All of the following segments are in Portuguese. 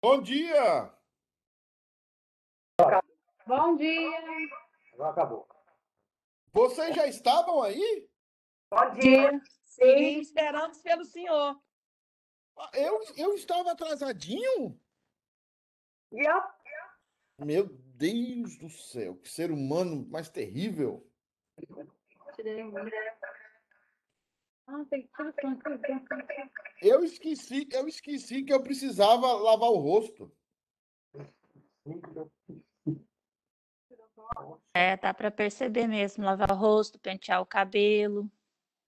Bom dia! Bom dia! Agora acabou. Vocês já estavam aí? Bom dia! Sim, esperamos pelo senhor. Eu, eu estava atrasadinho? Yep. Meu Deus do céu, que ser humano mais terrível. Ah, tem. Eu esqueci, eu esqueci que eu precisava lavar o rosto. É, dá para perceber mesmo, lavar o rosto, pentear o cabelo.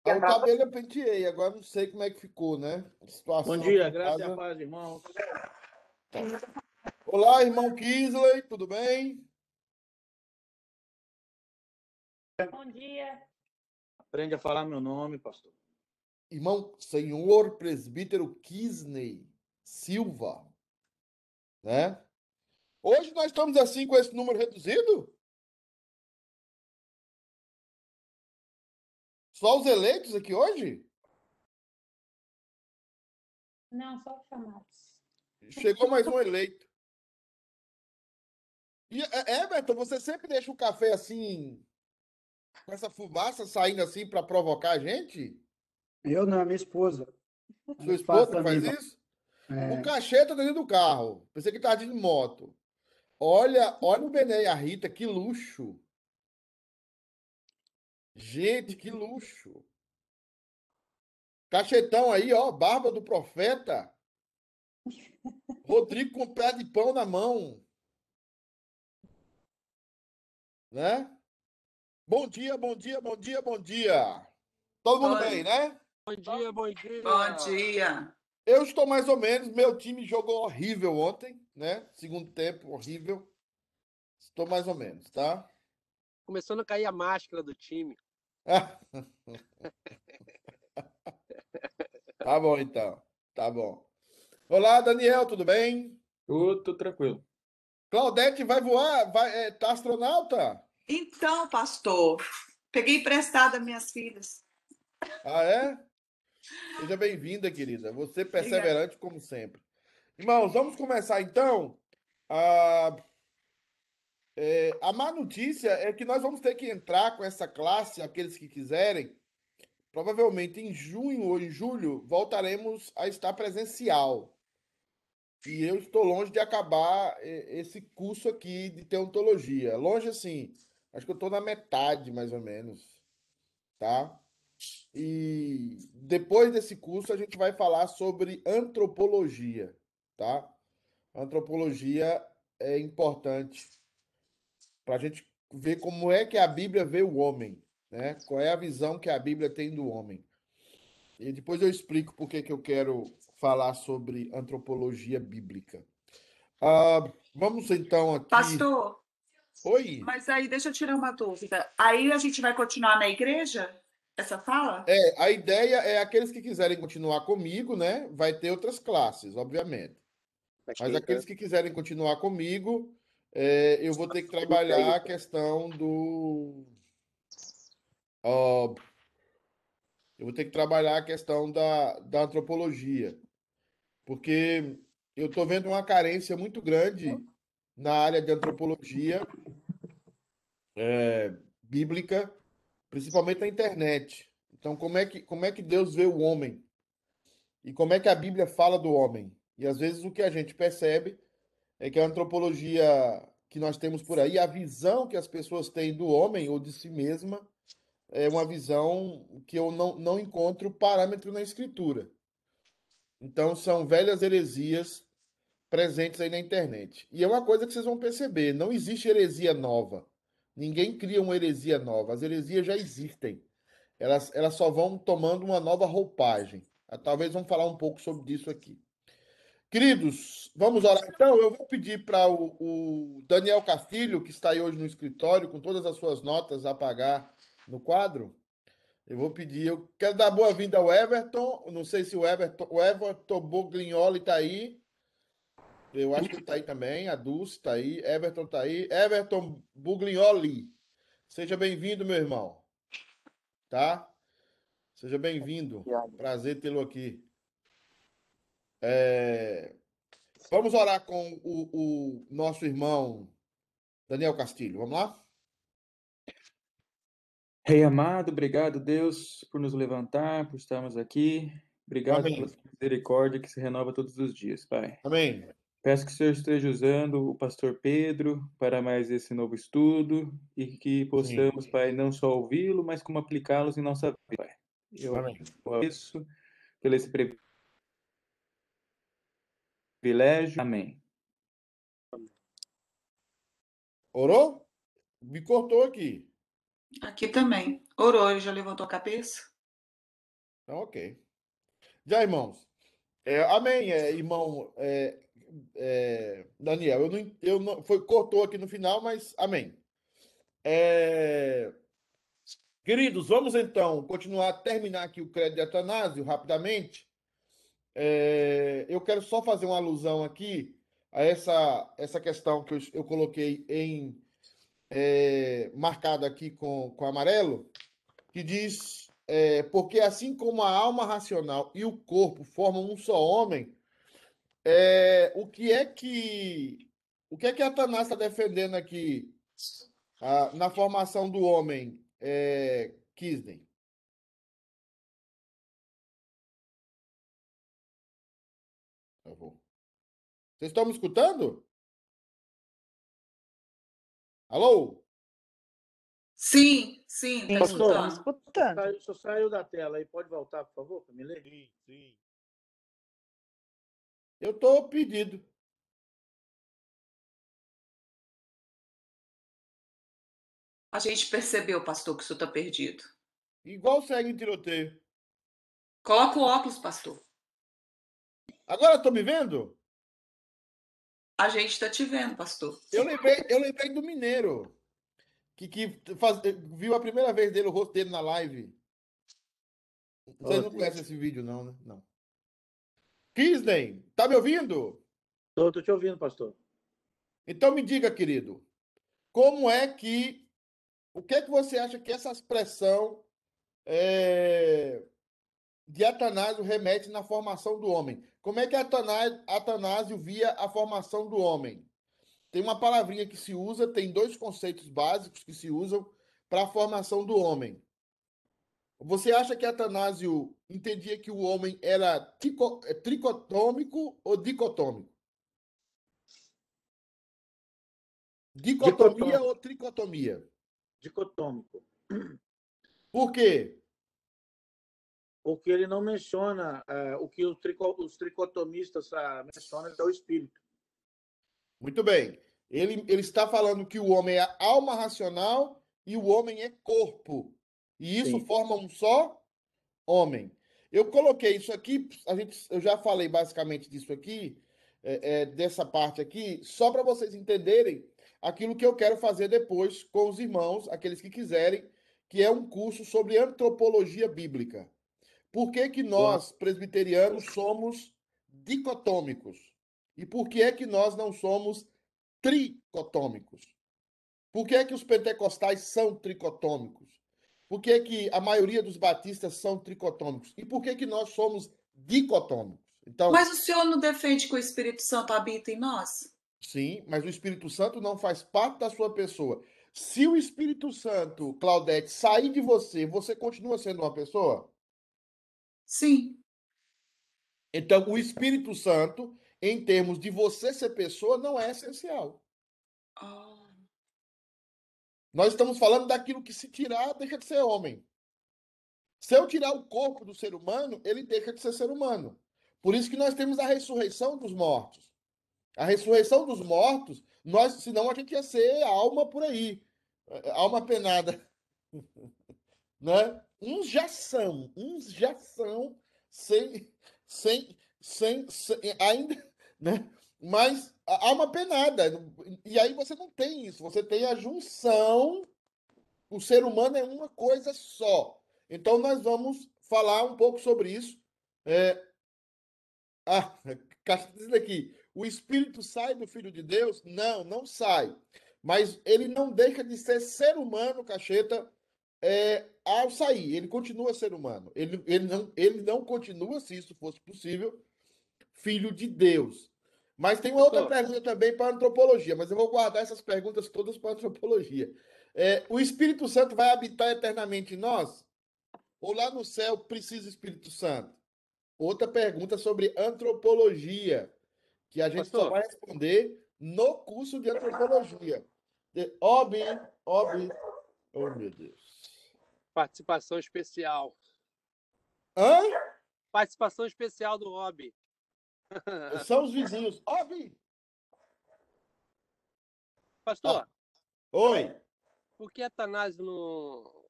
Ah, o cabelo eu penteei, agora não sei como é que ficou, né? Bom dia, graças a paz, irmão. Olá, irmão Kisley, tudo bem? Bom dia. Aprende a falar meu nome, pastor. Irmão senhor presbítero Kisley Silva, né? Hoje nós estamos assim com esse número reduzido? Só os eleitos aqui hoje? Não, só os chamados. Chegou mais um eleito. E, é, Everton, você sempre deixa o café assim, com essa fumaça saindo assim para provocar a gente? Eu não, minha esposa. Sua esposa faz mesmo. isso? É, O cachê tá dentro do carro. Pensei que tava de moto. Olha, olha o Benê e a Rita, que luxo. Gente, que luxo. Cachetão aí, ó, barba do profeta. Rodrigo com pé de pão na mão. Né? Bom dia, bom dia, bom dia, bom dia. Todo mundo Oi. bem, né? Bom dia, bom dia. Bom dia. Eu estou mais ou menos. Meu time jogou horrível ontem, né? Segundo tempo, horrível. Estou mais ou menos, tá? Começando a cair a máscara do time. Tá bom, então. Tá bom. Olá, Daniel, tudo bem? Tudo, tudo tranquilo. Claudete vai voar? Vai, é, tá astronauta? Então, pastor, peguei emprestada minhas filhas. Ah, é? Seja bem-vinda, querida. Você perseverante como sempre. Irmãos, vamos começar então. A, é, a má notícia é que nós vamos ter que entrar com essa classe, aqueles que quiserem. Provavelmente em junho ou em julho voltaremos a estar presencial. E eu estou longe de acabar é, esse curso aqui de teontologia. Longe assim, acho que eu estou na metade mais ou menos, tá? E depois desse curso a gente vai falar sobre antropologia, tá? Antropologia é importante para a gente ver como é que a Bíblia vê o homem, né? Qual é a visão que a Bíblia tem do homem. E depois eu explico por que que eu quero falar sobre antropologia bíblica. Ah, vamos então aqui. Pastor, Oi. mas aí deixa eu tirar uma dúvida. Aí a gente vai continuar na igreja? Essa fala? É, a ideia é aqueles que quiserem continuar comigo, né? Vai ter outras classes, obviamente. Mas aqueles que quiserem continuar comigo, é, eu vou ter que trabalhar a questão do. ó, eu vou ter que trabalhar a questão da, da antropologia. Porque eu estou vendo uma carência muito grande na área de antropologia é, bíblica, principalmente na internet. Então, como é que, como é que Deus vê o homem? E como é que a Bíblia fala do homem? E às vezes o que a gente percebe é que a antropologia que nós temos por aí, a visão que as pessoas têm do homem ou de si mesma, é uma visão que eu não, não encontro parâmetro na escritura. Então, são velhas heresias presentes aí na internet. E é uma coisa que vocês vão perceber: não existe heresia nova. Ninguém cria uma heresia nova. As heresias já existem. Elas, elas só vão tomando uma nova roupagem. Ah, Talvez vamos falar um pouco sobre isso aqui. Queridos, vamos orar. Então, eu vou pedir para o, o Daniel Castilho, que está aí hoje no escritório, com todas as suas notas a pagar no quadro. Eu vou pedir, eu quero dar boa-vinda ao Everton. Não sei se o Everton, o Everton Boglignoli está aí. Eu acho que está aí também. A Dulce está aí. Everton está aí. Everton Buglignoli. Seja bem-vindo, meu irmão. Tá? Seja bem-vindo. Prazer tê-lo aqui. É, Vamos orar com o, o nosso irmão Daniel Castilho. Vamos lá? Rei amado, obrigado, Deus, por nos levantar, por estarmos aqui. Obrigado Amém. pela misericórdia que se renova todos os dias, Pai. Amém. Peço que o Senhor esteja usando o pastor Pedro para mais esse novo estudo e que possamos, Pai, não só ouvi-lo, mas como aplicá-los em nossa vida, Pai. Eu agradeço pelo esse privilégio. Amém. Orou? Me cortou aqui. Aqui também. Orou, ele já levantou a cabeça? Então, ok. Já, irmãos. É, amém, é, irmão é, é, Daniel. Eu não, eu não, foi, cortou aqui no final, mas amém. É, queridos, vamos então continuar, terminar aqui o crédito de Atanásio rapidamente. É, eu quero só fazer uma alusão aqui a essa, essa questão que eu, eu coloquei em é, marcado aqui com, com amarelo, que diz é, porque assim como a alma racional e o corpo formam um só homem, é, o que é que o que é que Atanás está defendendo aqui ah, na formação do homem, é, Kisden? Vou. Vocês estão me escutando? Alô? Sim, sim, tá Pastor. escutando. escutando. Saiu- Só saiu da tela aí. Pode voltar, por favor, para me ler? Sim, sim. Eu estou pedido. A gente percebeu, pastor, que o senhor está perdido. Igual segue em tiroteio. Coloca o óculos, pastor. Agora estão me vendo? A gente está te vendo, pastor. Eu lembrei, eu lembrei do Mineiro. Que, que faz- viu a primeira vez dele, o rosto dele na live. Vocês Oh, não conhecem esse vídeo, não, né? Não. Kisney, tá me ouvindo? Tô te ouvindo, pastor. Então me diga, querido, como é que. O que é que você acha que essa expressão é, de Atanásio remete na formação do homem? Como é que Atanásio, Atanásio via a formação do homem? Tem uma palavrinha que se usa, tem dois conceitos básicos que se usam para a formação do homem. Você acha que Atanásio entendia que o homem era é, tricotômico ou dicotômico? Dicotomia Dicotômico. ou tricotomia? Dicotômico. Por quê? Porque ele não menciona eh, o que os, trico- os tricotomistas ah, mencionam, que é o espírito. Muito bem. Ele, ele está falando que o homem é alma racional e o homem é corpo. E isso Sim. forma um só homem. Eu coloquei isso aqui, a gente, eu já falei basicamente disso aqui, é, é, dessa parte aqui, só para vocês entenderem aquilo que eu quero fazer depois com os irmãos, aqueles que quiserem, que é um curso sobre antropologia bíblica. Por que, que nós, presbiterianos, somos dicotômicos? E por que é que nós não somos tricotômicos? Por que é que os pentecostais são tricotômicos? Por que que a maioria dos batistas são tricotômicos? E por que que nós somos dicotômicos? Então, Mas o senhor não defende que o Espírito Santo habita em nós? sim, mas o Espírito Santo não faz parte da sua pessoa. Se o Espírito Santo, Claudete, sair de você, você continua sendo uma pessoa? Sim. Então, o Espírito Santo, em termos de você ser pessoa, não é essencial. Ah, Nós estamos falando daquilo que se tirar, deixa de ser homem. Se eu tirar o corpo do ser humano, ele deixa de ser ser humano. Por isso que nós temos a ressurreição dos mortos. A ressurreição dos mortos, nós, senão a gente ia ser alma por aí, eh, alma penada. né? Uns já são, uns já são sem, sem, sem, sem ainda, né? Mas a alma penada. E aí você não tem isso, você tem a junção. O ser humano é uma coisa só. Então nós vamos falar um pouco sobre isso. É... Ah, Caixa diz aqui. O espírito sai do Filho de Deus? Não, não sai. Mas ele não deixa de ser ser humano, cacheta, é, ao sair. Ele continua ser humano. Ele, ele, não, ele não continua, se isso fosse possível, filho de Deus. Mas tem uma outra pergunta também para antropologia, mas eu vou guardar essas perguntas todas para antropologia. É, o Espírito Santo vai habitar eternamente em nós? Ou lá no céu precisa Espírito Santo? Outra pergunta sobre antropologia, que a gente só Pastor. vai responder no curso de antropologia. De- Ob, ob, oh meu Deus. Participação especial. Hã? Participação especial do Rob. São os vizinhos. Ob! Pastor, Oi. por que Atanásio não.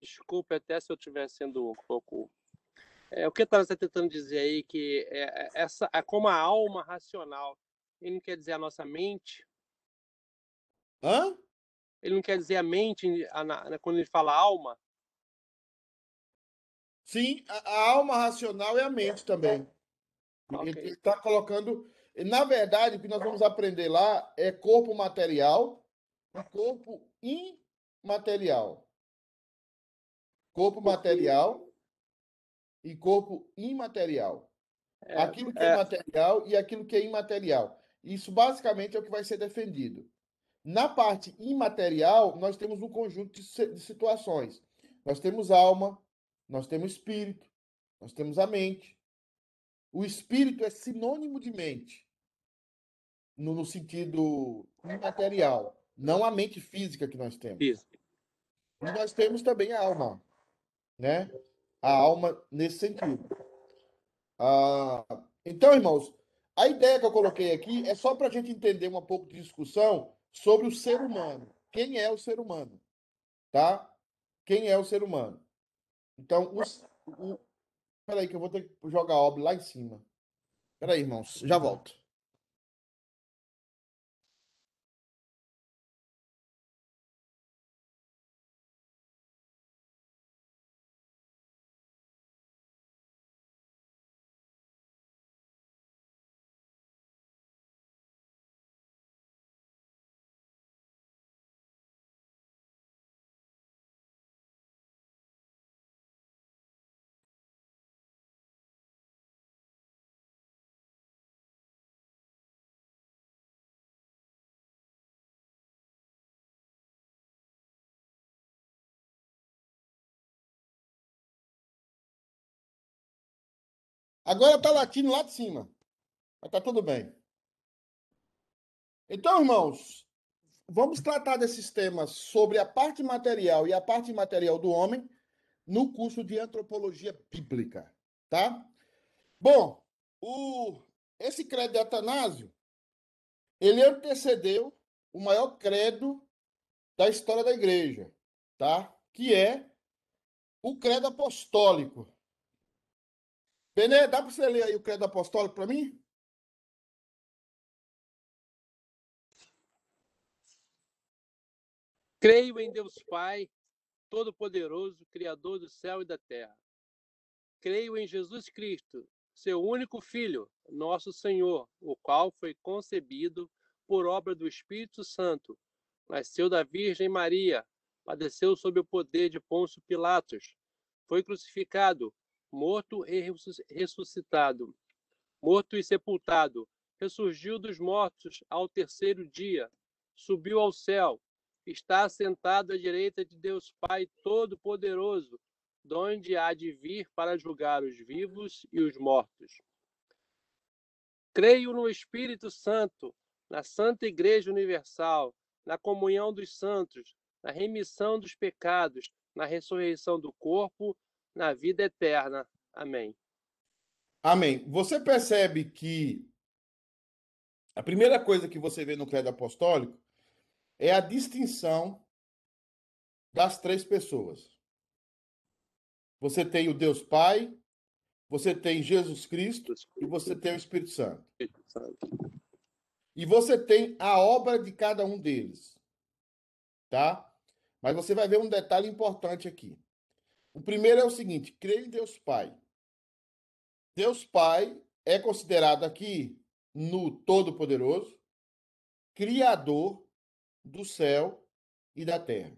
Desculpe até se eu estiver sendo um pouco. É, o que Atanásio está tentando dizer aí que é, é- essa é como a alma racional. Ele não quer dizer a nossa mente, Hã? ele não quer dizer a mente a- na- quando ele fala alma. Sim, a, a alma racional é a mente também. Ok. Ele está colocando. Na verdade, o que nós vamos aprender lá é corpo material e corpo imaterial. Corpo material e corpo imaterial. É, Aquilo que é é, material e aquilo que é imaterial. Isso basicamente é o que vai ser defendido. Na parte imaterial, nós temos um conjunto de situações. Nós temos alma, nós temos espírito, nós temos a mente. O espírito é sinônimo de mente, no, no sentido imaterial, não a mente física que nós temos. isso. E nós temos também a alma, né? A alma nesse sentido. Ah, então, irmãos, a ideia que eu coloquei aqui é só para a gente entender um pouco de discussão sobre o ser humano. Quem é o ser humano? Tá? Quem é o ser humano? Então, os, o... peraí, que eu vou ter que jogar a obra lá em cima. Peraí, irmãos, já volto. Agora tá latindo lá de cima. Mas tá tudo bem. Então, irmãos, vamos tratar desses temas sobre a parte material e a parte imaterial do homem no curso de antropologia bíblica, tá? Bom, o esse credo de Atanásio, ele antecedeu o maior credo da história da igreja, tá? Que é o credo apostólico. Benê, dá para você ler aí o credo apostólico para mim? Creio em Deus Pai, Todo-Poderoso, Criador do céu e da terra. Creio em Jesus Cristo, seu único Filho, nosso Senhor, o qual foi concebido por obra do Espírito Santo, nasceu da Virgem Maria, padeceu sob o poder de Pôncio Pilatos, foi crucificado, morto e ressus- ressuscitado, morto e sepultado, ressurgiu dos mortos ao terceiro dia, subiu ao céu, está assentado à direita de Deus Pai Todo-Poderoso, donde há de vir para julgar os vivos e os mortos. Creio no Espírito Santo, na Santa Igreja Universal, na comunhão dos santos, na remissão dos pecados, na ressurreição do corpo, na vida eterna. Amém. Amém. Você percebe que a primeira coisa que você vê no credo apostólico é a distinção das três pessoas. Você tem o Deus Pai, você tem Jesus Cristo e você tem o Espírito Santo. E você tem a obra de cada um deles. Tá? Mas você vai ver um detalhe importante aqui. O primeiro é o seguinte: creio em Deus Pai. Deus Pai é considerado aqui no Todo-Poderoso, Criador do céu e da terra.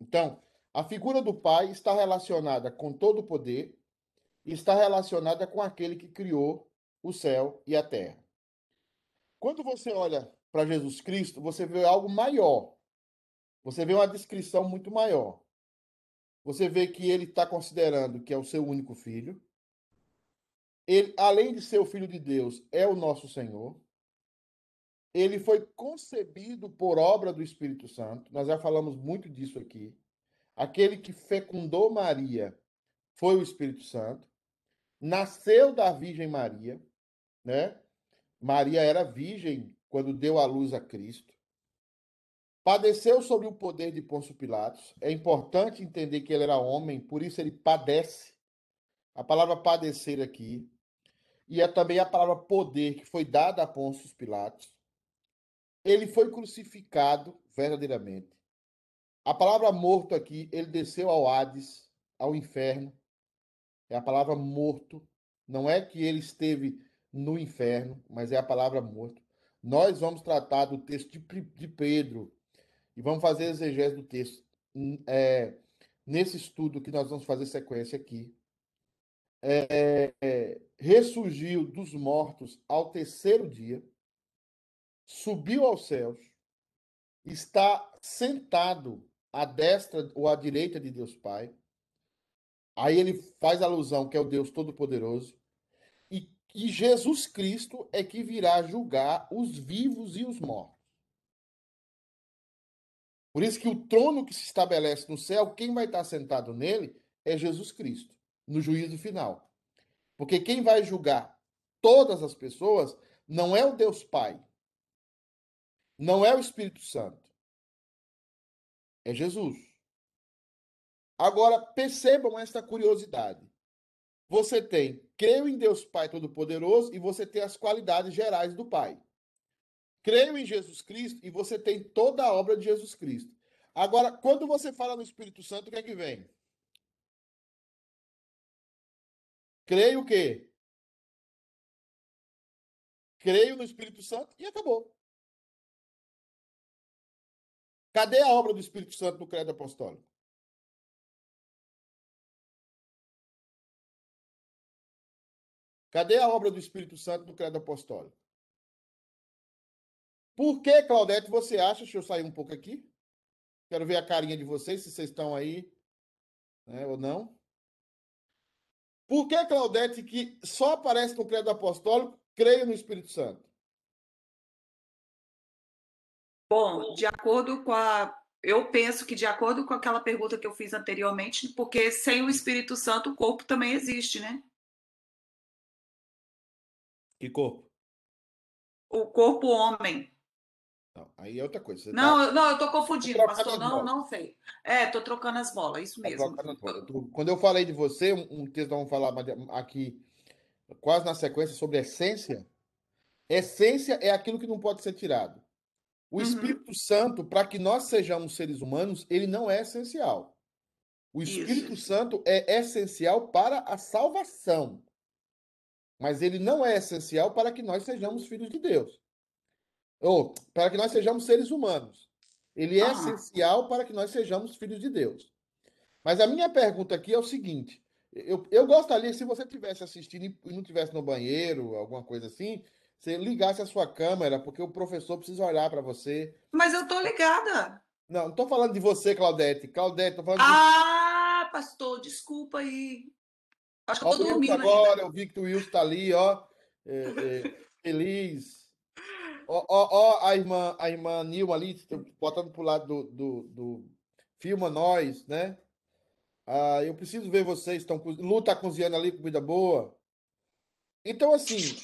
Então, a figura do Pai está relacionada com todo o poder está relacionada com aquele que criou o céu e a terra. Quando você olha para Jesus Cristo, você vê algo maior. Você vê uma descrição muito maior. Você vê que ele está considerando que é o seu único filho. Ele, além de ser o filho de Deus, é o nosso Senhor. Ele foi concebido por obra do Espírito Santo. Nós já falamos muito disso aqui. Aquele que fecundou Maria foi o Espírito Santo. Nasceu da Virgem Maria, né? Maria era virgem quando deu à luz a Cristo. Padeceu sob o poder de Pôncio Pilatos. É importante entender que ele era homem, por isso ele padece. A palavra padecer aqui. E é também a palavra poder que foi dada a Pôncio Pilatos. Ele foi crucificado verdadeiramente. A palavra morto aqui, ele desceu ao Hades, ao inferno. É a palavra morto. Não é que ele esteve no inferno, mas é a palavra morto. Nós vamos tratar do texto de, de Pedro e vamos fazer exegese do texto é, nesse estudo que nós vamos fazer sequência aqui. É, é, ressurgiu dos mortos ao terceiro dia, subiu aos céus, está sentado à destra ou à direita de Deus Pai. Aí ele faz alusão que é o Deus Todo-Poderoso e Jesus Cristo é que virá julgar os vivos e os mortos. Por isso que o trono que se estabelece no céu, quem vai estar sentado nele é Jesus Cristo, no juízo final. Porque quem vai julgar todas as pessoas não é o Deus Pai, não é o Espírito Santo, é Jesus. Agora, percebam esta curiosidade. Você tem creio em Deus Pai Todo-Poderoso e você tem as qualidades gerais do Pai. Creio em Jesus Cristo e você tem toda a obra de Jesus Cristo. Agora, quando você fala no Espírito Santo, o que é que vem? Creio o quê? Creio no Espírito Santo e acabou. Cadê a obra do Espírito Santo no credo apostólico? Cadê a obra do Espírito Santo do credo apostólico? Por que, Claudete, você acha, deixa eu sair um pouco aqui, quero ver a carinha de vocês, se vocês estão aí né, ou não. Por que, Claudete, que só aparece no credo apostólico, creio no Espírito Santo? Bom, de acordo com a. Eu penso que, de acordo com aquela pergunta que eu fiz anteriormente, porque sem o Espírito Santo o corpo também existe, né? Que corpo? O corpo homem. Não, aí é outra coisa. Não, tá... eu, não, eu tô confundindo, tô pastor. Não, não sei. É, tô trocando as bolas, isso tá mesmo. Quando eu falei de você, um, um texto vamos falar aqui, quase na sequência, sobre essência. Essência é aquilo que não pode ser tirado. O uhum. Espírito Santo, para que nós sejamos seres humanos, ele não é essencial. O Espírito Isso. Santo é essencial para a salvação mas ele não é essencial para que nós sejamos filhos de Deus. Ou para que nós sejamos seres humanos. Ele é ah. essencial para que nós sejamos filhos de Deus. Mas a minha pergunta aqui é o seguinte: eu, eu gostaria, se você estivesse assistindo e não estivesse no banheiro, alguma coisa assim, você ligasse a sua câmera, porque o professor precisa olhar para você. Mas eu tô ligada. Não, não estou falando de você, Claudete. Claudete, tô falando Ah, de... pastor, desculpa aí. Acho que eu tô dormindo agora, ainda. eu vi que o Wilson tá ali, ó, é, é, feliz. Ó, ó, ó, a irmã, a irmã Nilma ali, botando pro lado do, do, do Filma Nós, né? Ah, eu preciso ver vocês. Estão, Lu tá cozinhando ali, comida boa. Então, assim,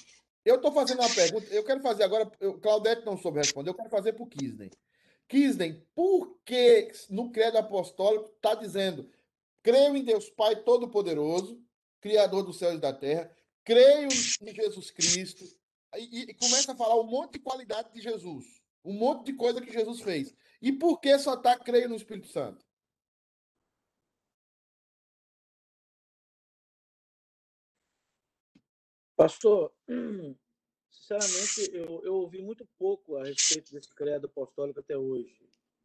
eu tô fazendo uma pergunta. Eu quero fazer agora. Eu, Claudete não soube responder. Eu quero fazer pro Kisney. Kisney, por que no credo apostólico está dizendo creio em Deus Pai Todo-Poderoso, Criador dos céus e da terra, creio em Jesus Cristo, e, e, começa a falar um monte de qualidade de Jesus, um monte de coisa que Jesus fez. E por que só está creio no Espírito Santo? Pastor, sinceramente, eu, eu ouvi muito pouco a respeito desse credo apostólico até hoje.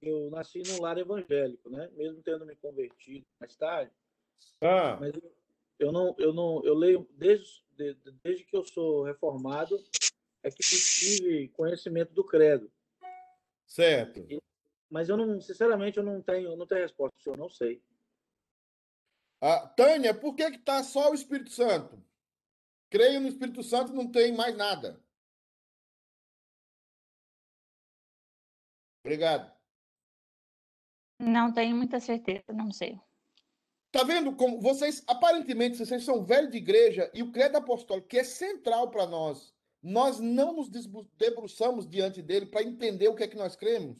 Eu nasci num lar evangélico, né? Mesmo tendo me convertido mais tarde. Ah. Mas eu, eu não, eu não, eu leio desde, desde que eu sou reformado, é que eu tive conhecimento do credo. Certo. Mas eu não, sinceramente, eu não tenho, não tenho resposta, eu não sei. Ah, Tânia, por que que tá só o Espírito Santo? Creio no Espírito Santo, não tem mais nada. Obrigado. Não tenho muita certeza, não sei. Tá vendo como vocês, aparentemente, vocês são velhos de igreja e o credo apostólico, que é central para nós, nós não nos debruçamos diante dele para entender o que é que nós cremos.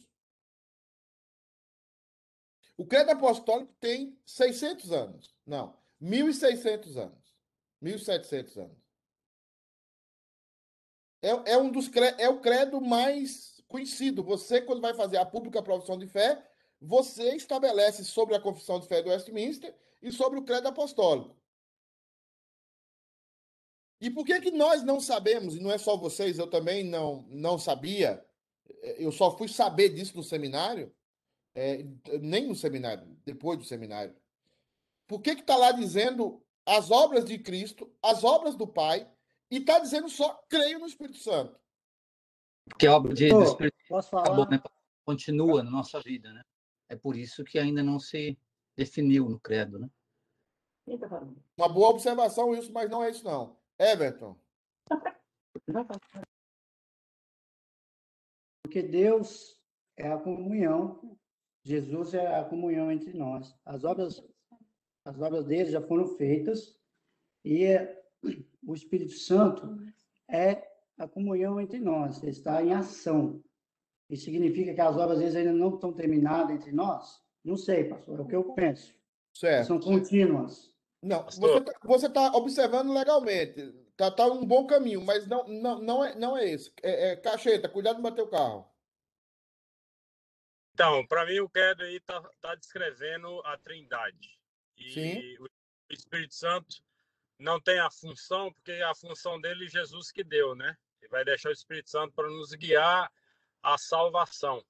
O credo apostólico tem 600 anos. Não, 1.600 anos. 1.700 anos. É, é um dos é o credo mais conhecido. Você, quando vai fazer a pública profissão de fé, você estabelece sobre a confissão de fé do Westminster e sobre o credo apostólico. E por que que nós não sabemos, e não é só vocês, eu também não, não sabia, eh, eu só fui saber disso no seminário, eh, nem no seminário, depois do seminário. Por que que está lá dizendo as obras de Cristo, as obras do Pai, e está dizendo só creio no Espírito Santo? Porque a obra de, do Espírito falar? né? continua na nossa vida, né? É por isso que ainda não se definiu no credo, né? Uma boa observação isso, mas não é isso não. Everton, Porque Deus é a comunhão, Jesus é a comunhão entre nós. As obras, as obras dele já foram feitas e é- o Espírito Santo é a comunhão entre nós, ele está em ação. Isso significa que as obras deles ainda não estão terminadas entre nós? Não sei, pastor, é o que eu penso. certo. São contínuas. Não, você tá, você tá observando legalmente. Tá, tá um bom caminho, mas não, não, não, é, não é esse. É, é, cacheta, cuidado de bater o carro. Então, para mim, o credo aí está tá descrevendo a trindade. E Sim. o Espírito Santo não tem a função, porque a função dele Jesus que deu, né? Ele vai deixar o Espírito Santo para nos guiar à salvação.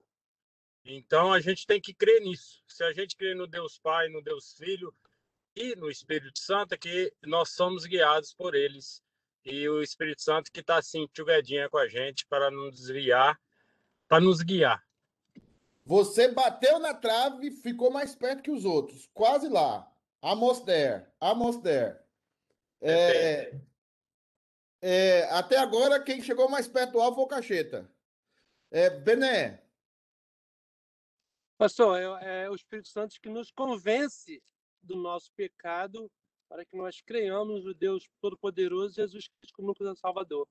Então, a gente tem que crer nisso. Se a gente crer no Deus Pai, no Deus Filho e no Espírito Santo, é que nós somos guiados por eles. E o Espírito Santo que está assim, tchugadinha com a gente para nos desviar, para nos guiar. Você bateu na trave e ficou mais perto que os outros. Quase lá. Almost there. Almost there. É, é, até agora, quem chegou mais perto do alvo foi o Cacheta. É, Bené, Pastor, é, é o Espírito Santo que nos convence do nosso pecado para que nós creiamos no Deus Todo-Poderoso Jesus Cristo como único Salvador.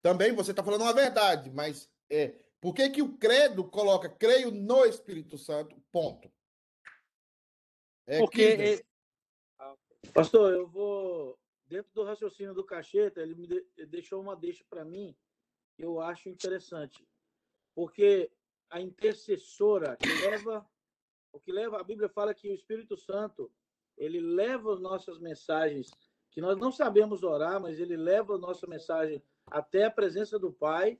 também você está falando uma verdade, mas é, por que, que o credo coloca creio no Espírito Santo? Ponto. É, Porque Kisner. é- Pastor, eu vou. Dentro do raciocínio do Cacheta, ele me deixou uma deixa para mim que eu acho interessante. Porque a intercessora que leva. O que leva. A Bíblia fala que o Espírito Santo ele leva as nossas mensagens, que nós não sabemos orar, mas ele leva a nossa mensagem até a presença do Pai,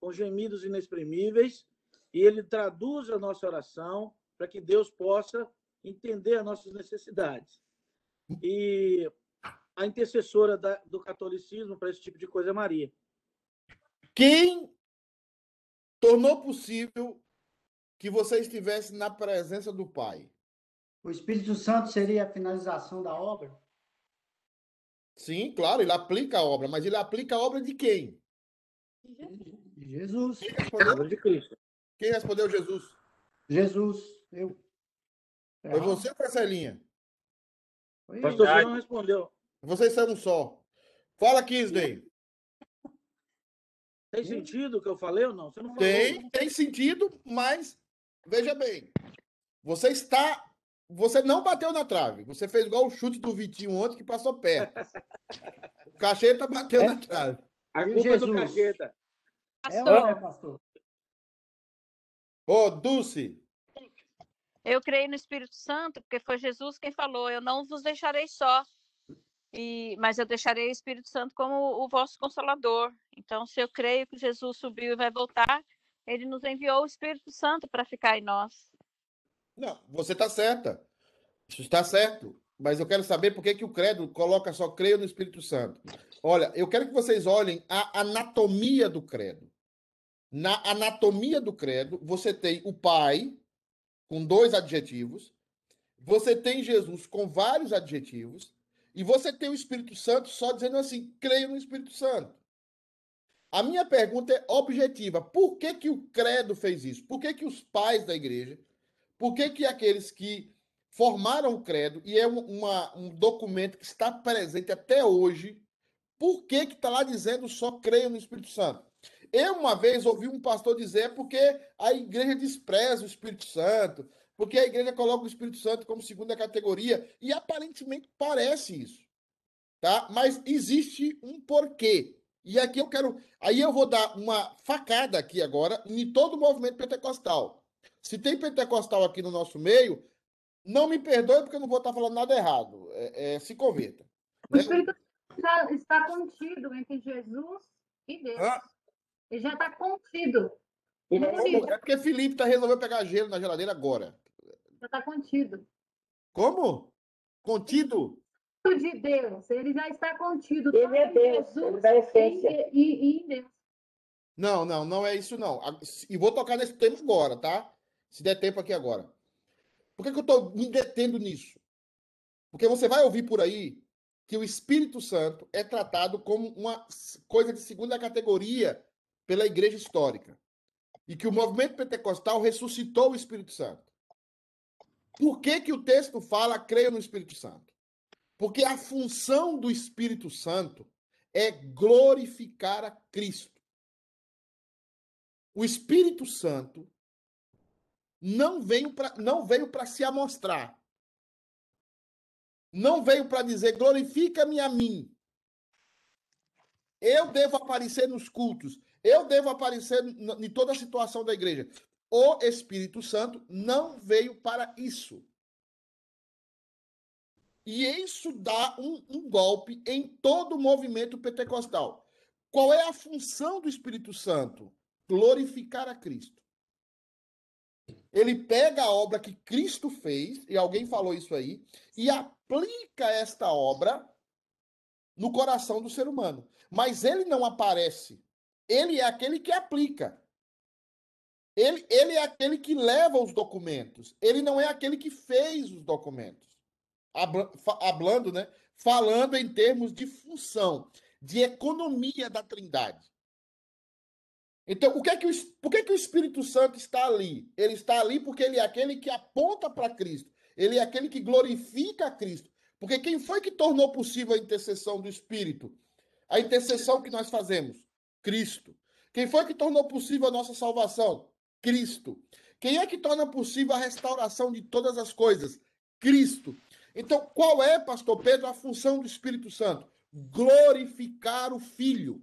com gemidos inexprimíveis, e ele traduz a nossa oração para que Deus possa entender as nossas necessidades. E a intercessora da- do catolicismo para esse tipo de coisa é Maria. Quem tornou possível que você estivesse na presença do Pai? O Espírito Santo seria a finalização da obra? Sim, claro, ele aplica a obra, mas ele aplica a obra de quem? De Jesus. Quem respondeu? De Cristo. Quem respondeu Jesus? Jesus, eu. Foi você ou foi a Celinha? Foi. Pastor, você não respondeu. Vocês são um só. Fala, Kisney. Tem sentido o que eu falei ou não? Você não falou. Tem, tem sentido, mas veja bem. Você está. Você não bateu na trave. Você fez igual o chute do Vitinho ontem que passou perto. O Cacheta bateu na trave. A culpa é do Jesus? Cacheta. É ou é, pastor? Ô, Dulce, Eu creio no Espírito Santo, porque foi Jesus quem falou: Eu não vos deixarei só, e, mas eu deixarei o Espírito Santo como o vosso consolador. Então, se eu creio que Jesus subiu e vai voltar, ele nos enviou o Espírito Santo para ficar em nós. não, você está certa. Isso está certo. mas eu quero saber por que, que o credo coloca só creio no Espírito Santo. Olha, eu quero que vocês olhem a anatomia do credo. Na anatomia do credo, você tem o Pai, com dois adjetivos, você tem Jesus com vários adjetivos, e você tem o Espírito Santo só dizendo assim: creio no Espírito Santo. A minha pergunta é objetiva. Por que, que o credo fez isso? Por que, que os pais da igreja, por que, que aqueles que formaram o credo, e é um, uma, um documento que está presente até hoje, por que está lá dizendo só creio no Espírito Santo? Eu, uma vez, ouvi um pastor dizer porque a igreja despreza o Espírito Santo, porque a igreja coloca o Espírito Santo como segunda categoria, e aparentemente parece isso. Tá? Mas existe um porquê. E aqui eu quero. Aí eu vou dar uma facada aqui agora em todo o movimento pentecostal. Se tem pentecostal aqui no nosso meio, não me perdoe porque eu não vou estar falando nada errado. É, é, se converta. O né? Espírito está, está contido entre Jesus e Deus. Ah. Ele já está contido. É porque Felipe tá resolvendo pegar gelo na geladeira agora. Já está contido. Como? Contido? de Deus, ele já está contido. Ele é Deus, Jesus ele essência. E, e, em Deus. Não, não, não é isso não. E vou tocar nesse tema agora, tá? Se der tempo aqui agora. Por que, que eu estou me detendo nisso? Porque você vai ouvir por aí que o Espírito Santo é tratado como uma coisa de segunda categoria pela igreja histórica. E que o movimento pentecostal ressuscitou o Espírito Santo. Por que, que o texto fala creio no Espírito Santo? Porque a função do Espírito Santo é glorificar a Cristo. O Espírito Santo não veio para não veio para se amostrar. Não veio para dizer glorifica-me a mim. Eu devo aparecer nos cultos. Eu devo aparecer em toda a situação da igreja. O Espírito Santo não veio para isso. E isso dá um, um golpe em todo o movimento pentecostal. Qual é a função do Espírito Santo? Glorificar a Cristo. Ele pega a obra que Cristo fez, e alguém falou isso aí, e aplica esta obra no coração do ser humano. Mas ele não aparece. Ele é aquele que aplica. Ele, ele é aquele que leva os documentos. Ele não é aquele que fez os documentos hablando, né? Falando em termos de função, de economia da Trindade. Então, o que é que o, por que, que o Espírito Santo está ali? Ele está ali porque ele é aquele que aponta para Cristo. Ele é aquele que glorifica a Cristo. Porque quem foi que tornou possível a intercessão do Espírito? A intercessão que nós fazemos? Cristo. Quem foi que tornou possível a nossa salvação? Cristo. Quem é que torna possível a restauração de todas as coisas? Cristo. Então, qual é, pastor Pedro, a função do Espírito Santo? Glorificar o Filho.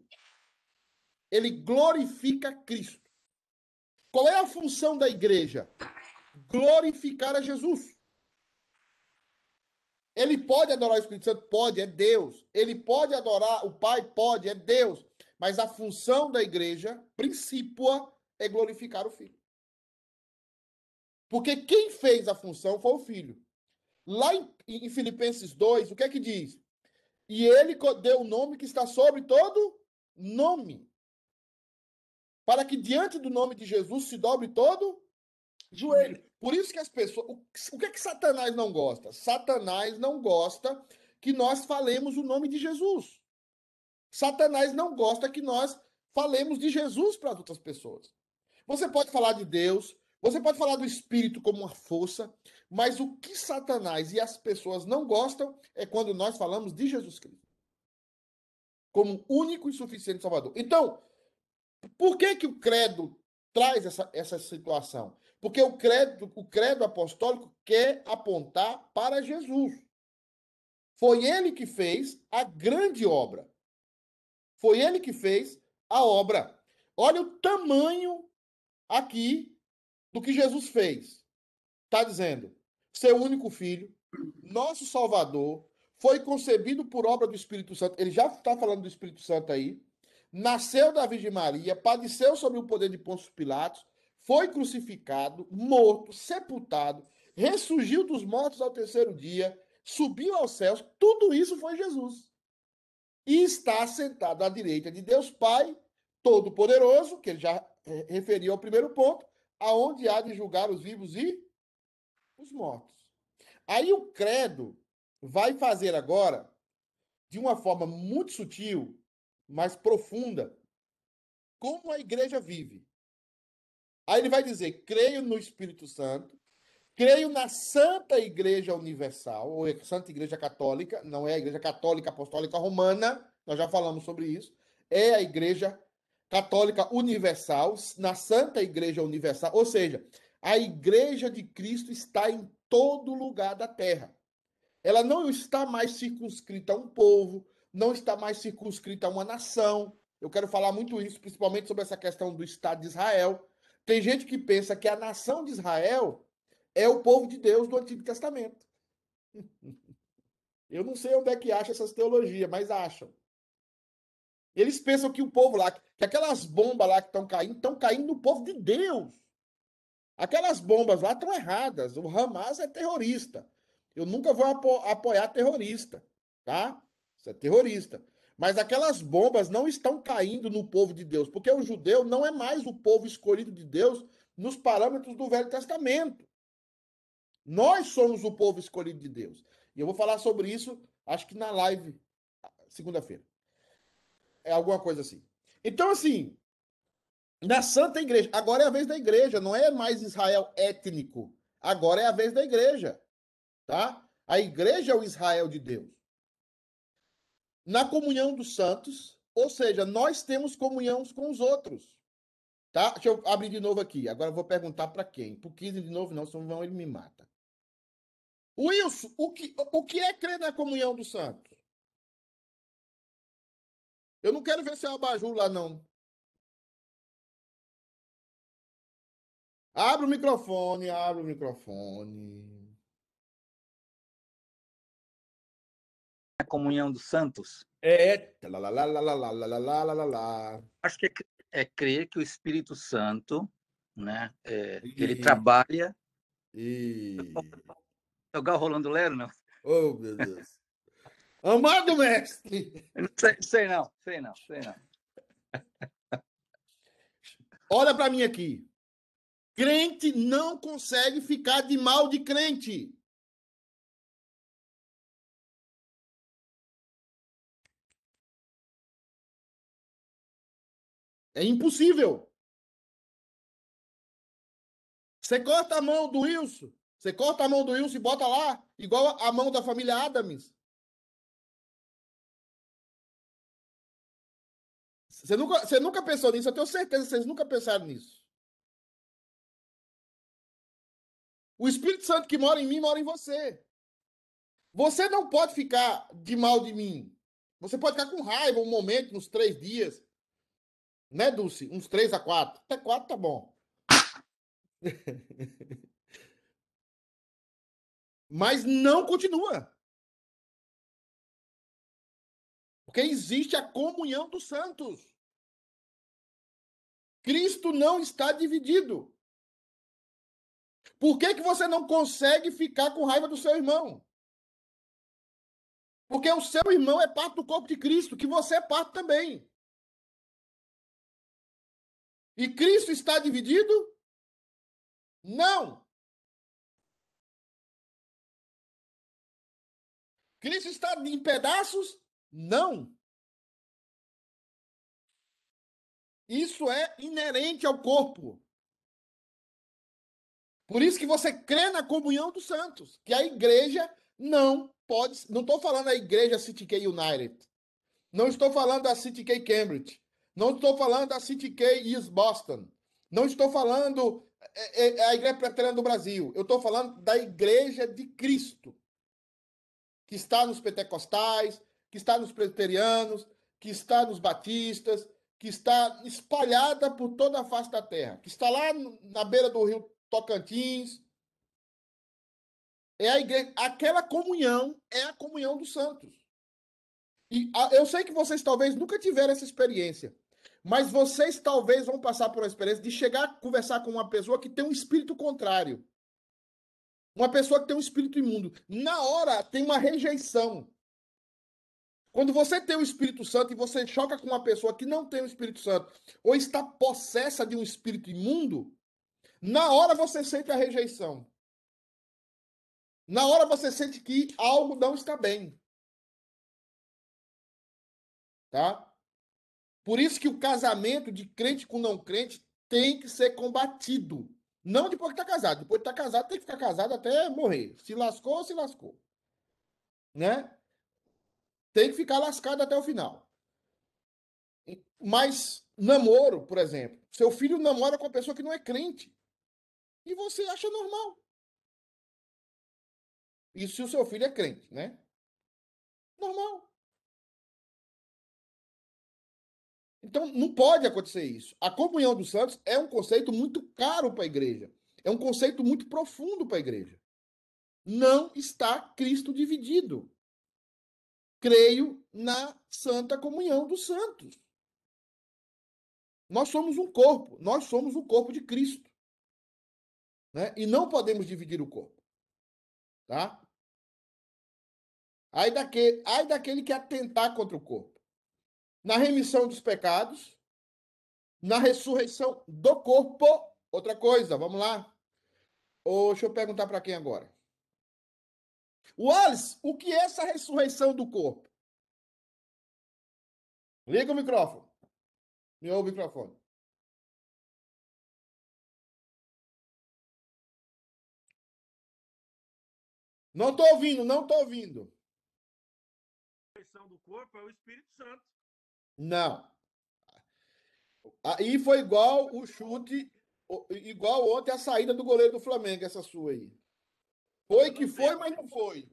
Ele glorifica Cristo. Qual é a função da igreja? Glorificar a Jesus. Ele pode adorar o Espírito Santo? Pode, é Deus. Ele pode adorar o Pai? Pode, é Deus. Mas a função da igreja, princípio, é glorificar o Filho. Porque quem fez a função foi o Filho. Lá em, em Filipenses 2, o que é que diz? E ele deu o nome que está sobre todo nome. Para que diante do nome de Jesus se dobre todo joelho. Por isso que as pessoas. O, o que é que Satanás não gosta? Satanás não gosta que nós falemos o nome de Jesus. Satanás não gosta que nós falemos de Jesus para as outras pessoas. Você pode falar de Deus, você pode falar do Espírito como uma força, mas o que Satanás e as pessoas não gostam é quando nós falamos de Jesus Cristo como único e suficiente Salvador. Então, por que que o credo traz essa, essa situação? Porque o credo, o credo apostólico quer apontar para Jesus. Foi ele que fez a grande obra. Foi ele que fez a obra. Olha o tamanho aqui do que Jesus fez. Está dizendo: seu único filho, nosso Salvador, foi concebido por obra do Espírito Santo. Ele já está falando do Espírito Santo aí. Nasceu da Virgem Maria, padeceu sob o poder de Pôncio Pilatos, foi crucificado, morto, sepultado, ressurgiu dos mortos ao terceiro dia, subiu aos céus, tudo isso foi Jesus. E está sentado à direita de Deus Pai, Todo-Poderoso, que ele já eh, referiu ao primeiro ponto, aonde há de julgar os vivos e os mortos. Aí o credo vai fazer agora, de uma forma muito sutil, mas profunda, como a igreja vive. Aí ele vai dizer: creio no Espírito Santo, creio na Santa Igreja Universal, ou Santa Igreja Católica, não é a Igreja Católica Apostólica Romana, nós já falamos sobre isso, é a Igreja Católica Universal, na Santa Igreja Universal, ou seja, a Igreja de Cristo está em todo lugar da terra. Ela não está mais circunscrita a um povo, não está mais circunscrita a uma nação. Eu quero falar muito isso, principalmente sobre essa questão do Estado de Israel. Tem gente que pensa que a nação de Israel é o povo de Deus do Antigo Testamento. Eu não sei onde é que acha essas teologias, mas acham. Eles pensam que o povo lá, que aquelas bombas lá que estão caindo, estão caindo no povo de Deus. Aquelas bombas lá estão erradas. O Hamas é terrorista. Eu nunca vou apo apoiar terrorista, tá? Isso é terrorista. Mas aquelas bombas não estão caindo no povo de Deus, porque o judeu não é mais o povo escolhido de Deus nos parâmetros do Velho Testamento. Nós somos o povo escolhido de Deus. E eu vou falar sobre isso, acho que na live, segunda-feira. É alguma coisa assim. Então, assim, na Santa Igreja, agora é a vez da igreja, não é mais Israel étnico. Agora é a vez da igreja. Tá? A igreja é o Israel de Deus. Na comunhão dos santos, ou seja, nós temos comunhão com os outros. Tá? Deixa eu abrir de novo aqui. Agora eu vou perguntar para quem. Por 15 de novo, não, senão ele me mata. Wilson, o que, o que é crer na comunhão dos santos? Eu não quero ver seu abajur lá, não. Abre o microfone, abre o microfone. É a comunhão dos santos? É. Acho que é, é crer que o Espírito Santo, né, é, ele e... trabalha. O Rolando Lero, não? Oh, meu Deus. Amado mestre! Sei, sei não, sei não, sei não. Olha para mim aqui. Crente não consegue ficar de mal de crente. É impossível. Você corta a mão do Wilson, você corta a mão do Wilson e bota lá, igual a mão da família Adams. Você nunca, você nunca pensou nisso, eu tenho certeza que vocês nunca pensaram nisso. O Espírito Santo que mora em mim mora em você. Você não pode ficar de mal de mim. Você pode ficar com raiva um momento, nos três dias. Né, Dulce? Uns três a quatro. Até quatro tá bom. Mas não continua. Porque existe a comunhão dos santos. Cristo não está dividido. Por que, que você não consegue ficar com raiva do seu irmão? Porque o seu irmão é parte do corpo de Cristo, que você é parte também. E Cristo está dividido? Não. Cristo está em pedaços? Não. Isso é inerente ao corpo. Por isso que você crê na comunhão dos santos, que a igreja não pode. Não estou falando da igreja City K United. Não estou falando da City K Cambridge. Não estou falando da City K East Boston. Não estou falando é, é, é a Igreja Presbiteriana do Brasil. Eu estou falando da Igreja de Cristo, que está nos pentecostais, que está nos presbiterianos, que está nos batistas, que está espalhada por toda a face da terra, que está lá na beira do rio Tocantins. É a igreja, aquela comunhão é a comunhão dos santos. E eu sei que vocês talvez nunca tiveram essa experiência. Mas vocês talvez vão passar por uma experiência de chegar a conversar com uma pessoa que tem um espírito contrário. Uma pessoa que tem um espírito imundo, na hora tem uma rejeição. Quando você tem o Espírito Santo e você choca com uma pessoa que não tem o Espírito Santo ou está possessa de um espírito imundo, na hora você sente a rejeição. Na hora você sente que algo não está bem. Tá? Por isso que o casamento de crente com não crente tem que ser combatido. Não depois que está casado. Depois que está casado, tem que ficar casado até morrer. Se lascou, se lascou. Né? Tem que ficar lascado até o final. Mas namoro, por exemplo. Seu filho namora com uma pessoa que não é crente. E você acha normal. Isso se o seu filho é crente, né? Normal. Então, não pode acontecer isso. A comunhão dos santos é um conceito muito caro para a igreja. É um conceito muito profundo para a igreja. Não está Cristo dividido. Creio na santa comunhão dos santos. Nós somos um corpo. Nós somos o corpo de Cristo. Né? E não podemos dividir o corpo. Tá? Ai daquele, ai daquele que atentar contra o corpo. Na remissão dos pecados, na ressurreição do corpo. Outra coisa, vamos lá. Deixa eu perguntar para quem agora. Wallace, o que é essa ressurreição do corpo? Liga o microfone. Me ouve o microfone. Não estou ouvindo, não estou ouvindo. A ressurreição do corpo é o Espírito Santo. Não. Aí foi igual o chute, igual ontem a saída do goleiro do Flamengo, essa sua aí. Foi que foi, mas não foi.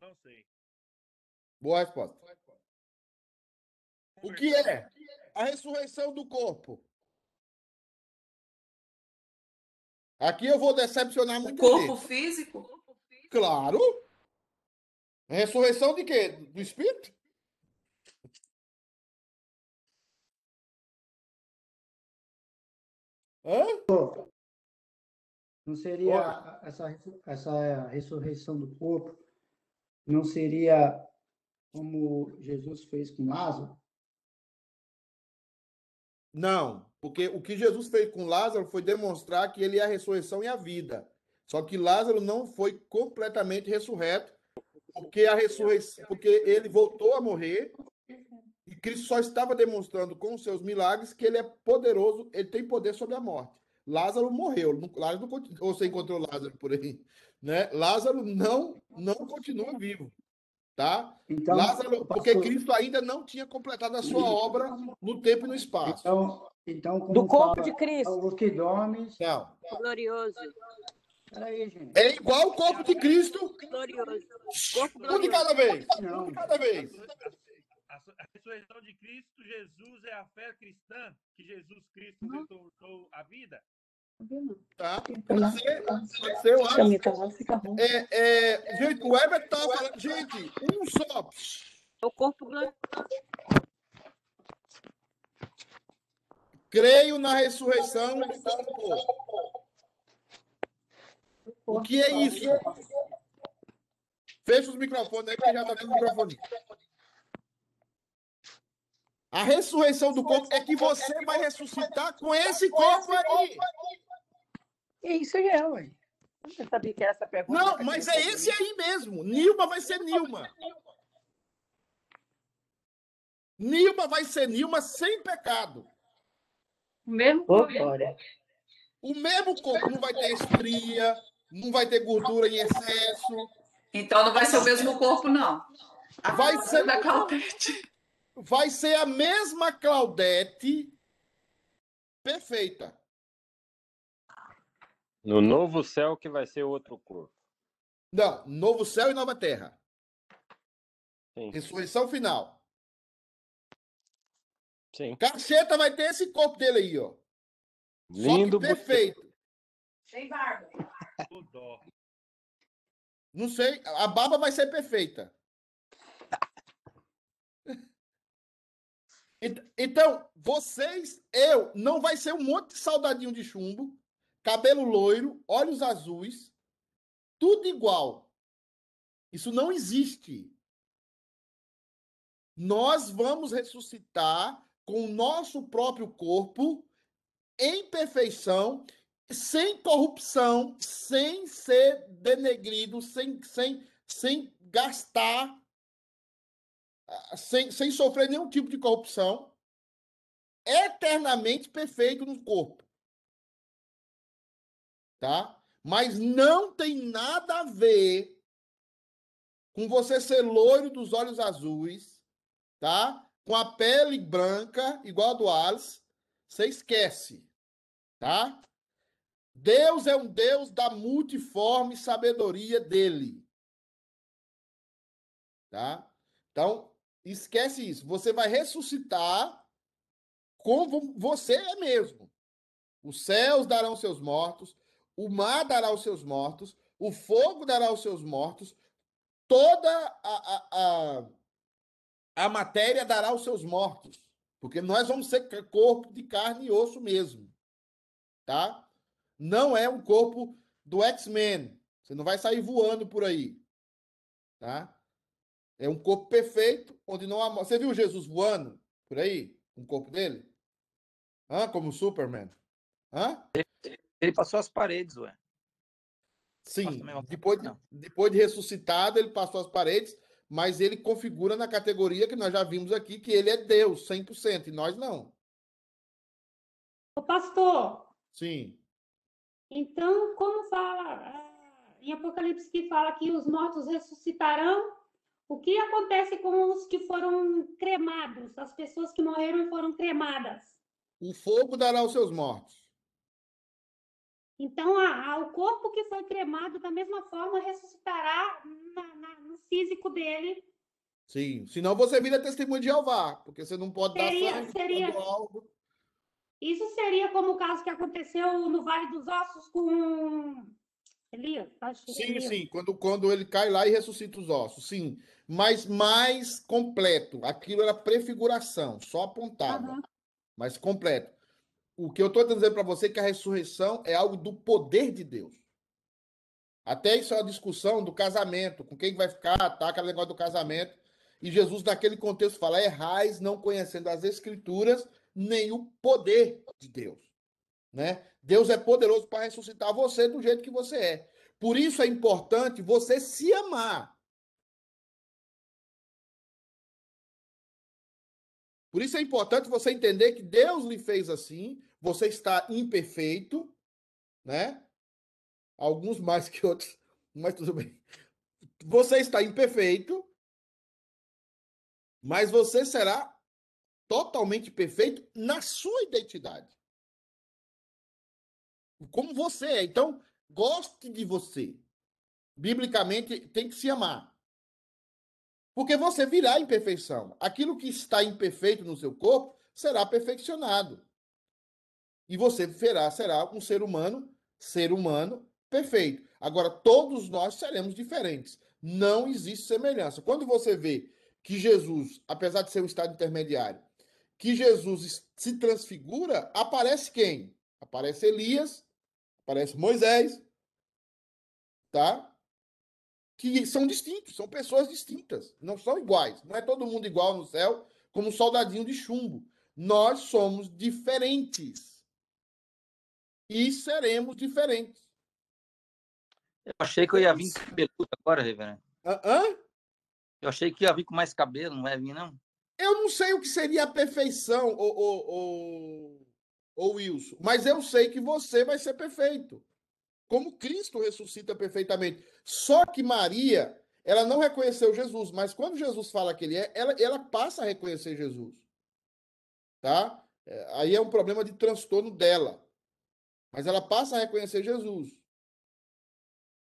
Não sei. Boa resposta. O que é? A ressurreição do corpo. Aqui eu vou decepcionar muito. Corpo físico? Claro. Ressurreição de quê? Do espírito? Hã? Não seria essa, essa ressurreição do corpo, não seria como Jesus fez com Lázaro? Não, porque o que Jesus fez com Lázaro foi demonstrar que ele é a ressurreição e a vida. Só que Lázaro não foi completamente ressurreto, porque a ressurreição, porque ele voltou a morrer e Cristo só estava demonstrando com os seus milagres que ele é poderoso, ele tem poder sobre a morte. Lázaro morreu, Lázaro não, ou você encontrou Lázaro por aí, né? Lázaro não não continua vivo, tá? Então, Lázaro, porque Cristo ainda não tinha completado a sua obra no tempo e no espaço. Então, então do corpo de Cristo. Os que dormem. Não. Glorioso. Gente. É igual o corpo de Cristo. Glorioso. Corpo Um de cada vez. Um de cada vez. A, a ressurreição de Cristo, Jesus é a fé cristã que Jesus Cristo retornou à vida. Tá? Pode ser, pode ser, eu acho. É, é, gente, o Herbert tá falando, gente, um só. O corpo glorioso. Creio na ressurreição do corpo. O que é isso? Fecha os microfones aí, que já tá dando microfone. A ressurreição do corpo é que você vai ressuscitar com esse corpo aí. Isso é, ué. Você sabia que era essa pergunta? Não, mas é esse aí mesmo. Nilma vai ser Nilma. Nilma vai ser Nilma sem pecado. O mesmo corpo. O mesmo corpo. Não vai ter estria, não vai ter gordura em excesso. Então não vai ser o mesmo corpo, não. Vai ser da Claudete. Vai ser a mesma Claudete perfeita. No novo céu que vai ser outro corpo. Não, novo céu e nova terra. Sim. Ressurreição final. Sim. Cacheta vai ter esse corpo dele aí, ó. Lindo, Só que perfeito. Sem barba. Não sei, a barba vai ser perfeita. Então, vocês, eu, não vai ser um monte de saudadinho de chumbo, cabelo loiro, olhos azuis, tudo igual. Isso não existe. Nós vamos ressuscitar com o nosso próprio corpo em perfeição, sem corrupção, sem ser denegrido, sem, sem, sem gastar, sem, sem sofrer nenhum tipo de corrupção, eternamente perfeito no corpo. Tá? Mas não tem nada a ver com você ser loiro dos olhos azuis, tá? Com a pele branca, igual a do Alice, você esquece, tá? Deus é um Deus da multiforme sabedoria dele. Tá? Então, esquece isso. Você vai ressuscitar como você é mesmo. Os céus darão seus mortos, o mar dará os seus mortos, o fogo dará os seus mortos, toda a, a, a, a matéria dará os seus mortos. Porque nós vamos ser corpo de carne e osso mesmo. Tá? Não é um corpo do X-Men. Você não vai sair voando por aí. Tá? É um corpo perfeito, onde não há. Você viu Jesus voando por aí? Um corpo dele? Hã? Como Superman? Hã? Ele passou as paredes, ué. Sim, depois de, depois de ressuscitado, ele passou as paredes, mas ele configura na categoria que nós já vimos aqui, que ele é Deus, 100%, e nós não. O pastor. Sim. Então, como fala ah, em Apocalipse que fala que os mortos ressuscitarão, o que acontece com os que foram cremados, as pessoas que morreram e foram cremadas? O fogo dará os seus mortos. Então, a, a, o corpo que foi cremado, da mesma forma, ressuscitará na, na, no físico dele. Sim, senão você vira testemunho de Jeová, porque você não pode seria, dar sangue seria, algo. Isso seria como o caso que aconteceu no Vale dos Ossos com Elias? Sim, Elias. sim, quando, quando ele cai lá e ressuscita os ossos, sim. Mas mais completo. Aquilo era prefiguração, só apontava. Uhum. Mas completo. O que eu estou dizendo para você é que a ressurreição é algo do poder de Deus. Até isso é uma discussão do casamento, com quem vai ficar, tá? Aquele negócio do casamento. E Jesus, naquele contexto, fala: errais não conhecendo as Escrituras nem o poder de Deus. Né? Deus é poderoso para ressuscitar você do jeito que você é. Por isso é importante você se amar. Por isso é importante você entender que Deus lhe fez assim, você está imperfeito, né? Alguns mais que outros, mas tudo bem. Você está imperfeito, mas você será totalmente perfeito na sua identidade. Como você é. Então, goste de você. Biblicamente, tem que se amar. Porque você virá imperfeição. Aquilo que está imperfeito no seu corpo será perfeccionado. E você será, será um ser humano, ser humano perfeito. Agora, todos nós seremos diferentes. Não existe semelhança. Quando você vê que Jesus, apesar de ser um estado intermediário, que Jesus se transfigura, aparece quem? Aparece Elias, aparece Moisés, tá? que são distintos, são pessoas distintas, não são iguais. Não é todo mundo igual no céu, como um soldadinho de chumbo. Nós somos diferentes. E seremos diferentes. Eu achei que eu ia vir com cabeludo agora, reverendo. Hã? Eu achei que ia vir com mais cabelo, não vai vir, não? Eu não sei o que seria a perfeição, ou, ou, ou, ou Wilson, mas eu sei que você vai ser perfeito como Cristo ressuscita perfeitamente. Só que Maria, ela não reconheceu Jesus, mas quando Jesus fala que ele é, ela, ela passa a reconhecer Jesus. Tá? É, aí é um problema de transtorno dela. Mas ela passa a reconhecer Jesus.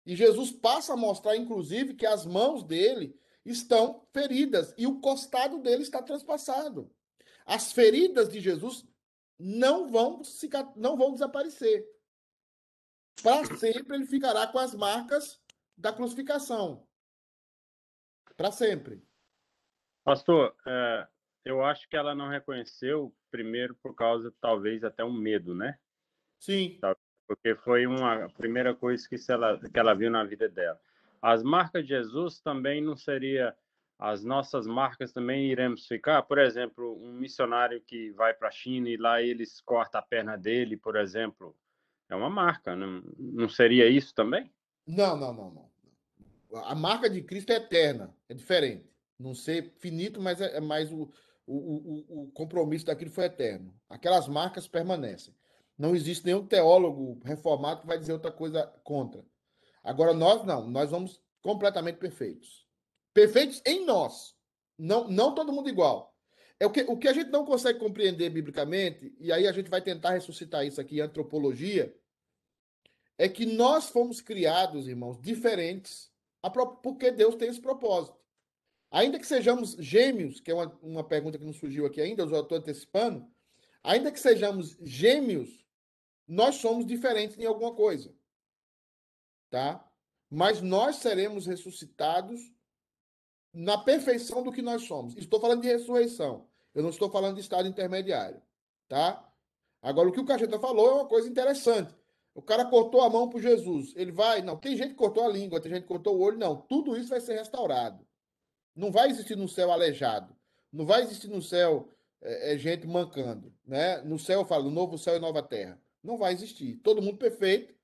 E Jesus passa a mostrar, inclusive, que as mãos dele estão feridas e o costado dele está transpassado. As feridas de Jesus não vão, não vão desaparecer para sempre ele ficará com as marcas da crucificação. Para sempre. Pastor, é, eu acho que ela não reconheceu, primeiro, por causa, talvez, até um medo, né? Sim. porque foi uma primeira coisa que ela, que ela viu na vida dela. As marcas de Jesus também não seria as nossas marcas também iremos ficar, por exemplo, um missionário que vai para a China e lá eles cortam a perna dele, por exemplo, é uma marca, não, não seria isso também? Não, não, não, não. A marca de Cristo é eterna, é diferente. Não ser finito, mas é, é mais o, o, o, o compromisso daquilo foi eterno. Aquelas marcas permanecem. Não existe nenhum teólogo reformado que vai dizer outra coisa contra. Agora, nós não, nós vamos completamente perfeitos. Perfeitos em nós. Não, não todo mundo igual. É o que, o que a gente não consegue compreender biblicamente, e aí a gente vai tentar ressuscitar isso aqui em antropologia, é que nós fomos criados, irmãos, diferentes, porque Deus tem esse propósito. Ainda que sejamos gêmeos, que é uma, uma pergunta que não surgiu aqui ainda, eu já estou antecipando, ainda que sejamos gêmeos, nós somos diferentes em alguma coisa. Tá? Mas nós seremos ressuscitados na perfeição do que nós somos. Estou falando de ressurreição. Eu não estou falando de estado intermediário. Tá? Agora, o que o Cacheta falou é uma coisa interessante. O cara cortou a mão para Jesus. Ele vai. Não, tem gente que cortou a língua, tem gente que cortou o olho. Não, tudo isso vai ser restaurado. Não vai existir no céu aleijado. Não vai existir no céu é, é, gente mancando. Né? No céu, eu falo, novo céu e nova terra. Não vai existir. Todo mundo perfeito,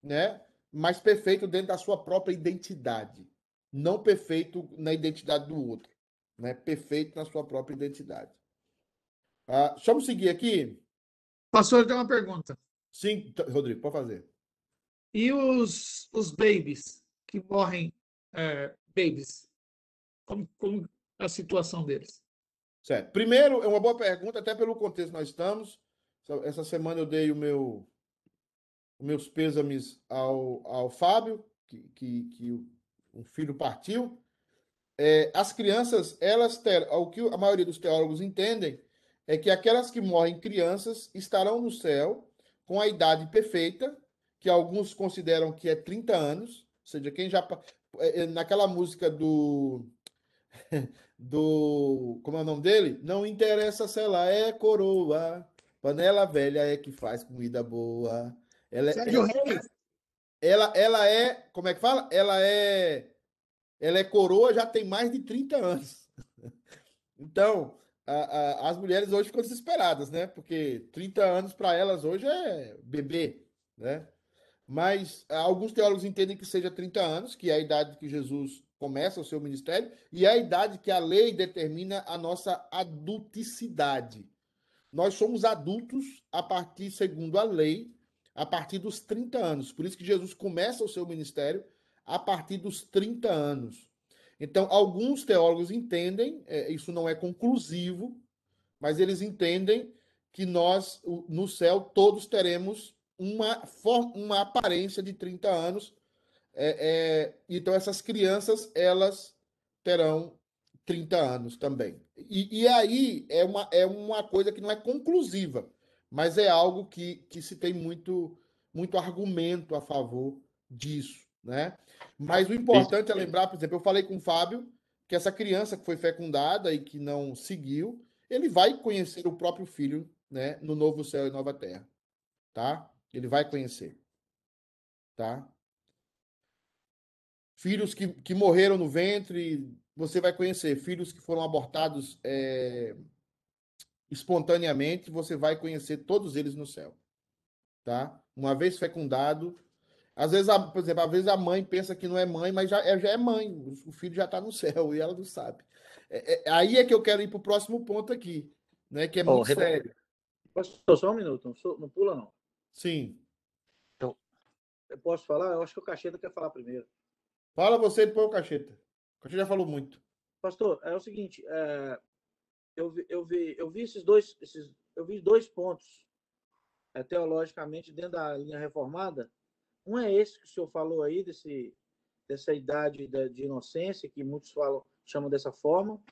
né? mas perfeito dentro da sua própria identidade. Não perfeito na identidade do outro. Né? Perfeito na sua própria identidade. Ah, deixa eu seguir aqui. Pastor, tem uma pergunta. Sim, Rodrigo, pode fazer. E os, os babies que morrem, é, babies, como, como a situação deles? Certo. Primeiro, é uma boa pergunta, até pelo contexto que nós estamos. Essa semana eu dei o meu, os meus pêsames ao, ao Fábio, que, que, que um filho partiu. É, as crianças, elas ter, o que a maioria dos teólogos entendem é que aquelas que morrem crianças estarão no céu com a idade perfeita, que alguns consideram que é 30 anos, ou seja, quem já. É, é, naquela música do. do. Como é o nome dele? Não interessa se ela é coroa, panela velha é que faz comida boa. Ela, é, Sérgio ela, Reis. Ela, ela é. Como é que fala? Ela é. Ela é coroa já tem mais de 30 anos. Então, a, a, as mulheres hoje ficam desesperadas, né? Porque 30 anos para elas hoje é bebê, né? Mas alguns teólogos entendem que seja 30 anos, que é a idade que Jesus começa o seu ministério, e é a idade que a lei determina a nossa adulticidade. Nós somos adultos a partir, segundo a lei, a partir dos 30 anos. Por isso que Jesus começa o seu ministério a partir dos 30 anos. Então, alguns teólogos entendem, é, isso não é conclusivo, mas eles entendem que nós, no céu, todos teremos uma, uma aparência de 30 anos. É, é, então, essas crianças, elas terão 30 anos também. E, e, aí é uma, é uma coisa que não é conclusiva, mas é algo que, que se tem muito, muito argumento a favor disso. Né? Mas o importante é lembrar, por exemplo, eu falei com o Fábio que essa criança que foi fecundada e que não seguiu, ele vai conhecer o próprio filho né, no novo céu e nova terra. Tá? Ele vai conhecer. Tá? Filhos que, que morreram no ventre, você vai conhecer. Filhos que foram abortados é, espontaneamente, você vai conhecer todos eles no céu. Tá? Uma vez fecundado, às vezes, a, por exemplo, às vezes a mãe pensa que não é mãe, mas já é, já é mãe. O filho já está no céu e ela não sabe. É, é, aí é que eu quero ir para o próximo ponto aqui, né? Que é muito oh, sério. Posso só um minuto? Não, não pula, não. Sim. Então, eu posso falar? Eu acho que o Cacheta quer falar primeiro. Fala você depois o Cacheta. O Cacheta já falou muito. Pastor, é o seguinte, é, eu, vi, eu, vi, eu vi esses dois, esses, eu vi dois pontos é, teologicamente dentro da linha reformada um é esse que o senhor falou aí, desse, dessa idade de inocência, que muitos falam, chamam dessa forma.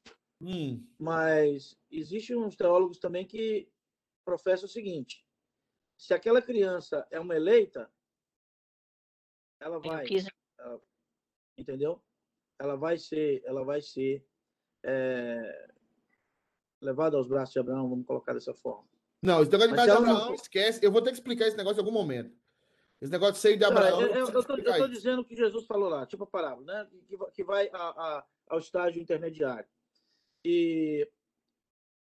Hum. Mas existem uns teólogos também que professam o seguinte: se aquela criança é uma eleita, ela vai. Ela, entendeu? Ela vai ser, ela vai ser é, levada aos braços de Abraão, vamos colocar dessa forma. Não, esse negócio de braços de Abraão, não... esquece. Eu vou ter que explicar esse negócio em algum momento. Esse negócio de seio de Abraão. eu estou dizendo o que Jesus falou lá, tipo a parábola, né? Que, que vai a- a- ao estágio intermediário. E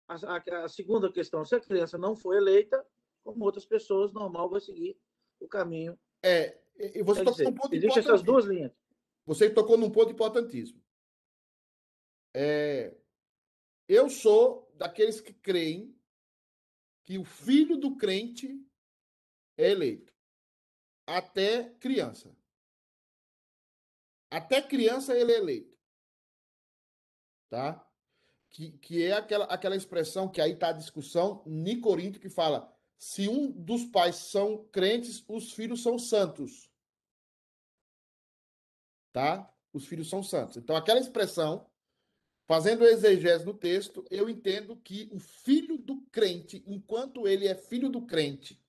a, a- a segunda questão, se a criança não for eleita, como outras pessoas, normal vai seguir o caminho. É, e você Quer tocou dizer, num ponto Existem essas duas linhas. Você tocou num ponto importantíssimo. É, eu sou daqueles que creem que o filho do crente é eleito. Até criança. Até criança ele é eleito. Tá? Que, que é aquela, aquela expressão que aí está a discussão em Corinto que fala: se um dos pais são crentes, os filhos são santos. Tá? Os filhos são santos. Então, aquela expressão, fazendo exegese no texto, eu entendo que o filho do crente, enquanto ele é filho do crente,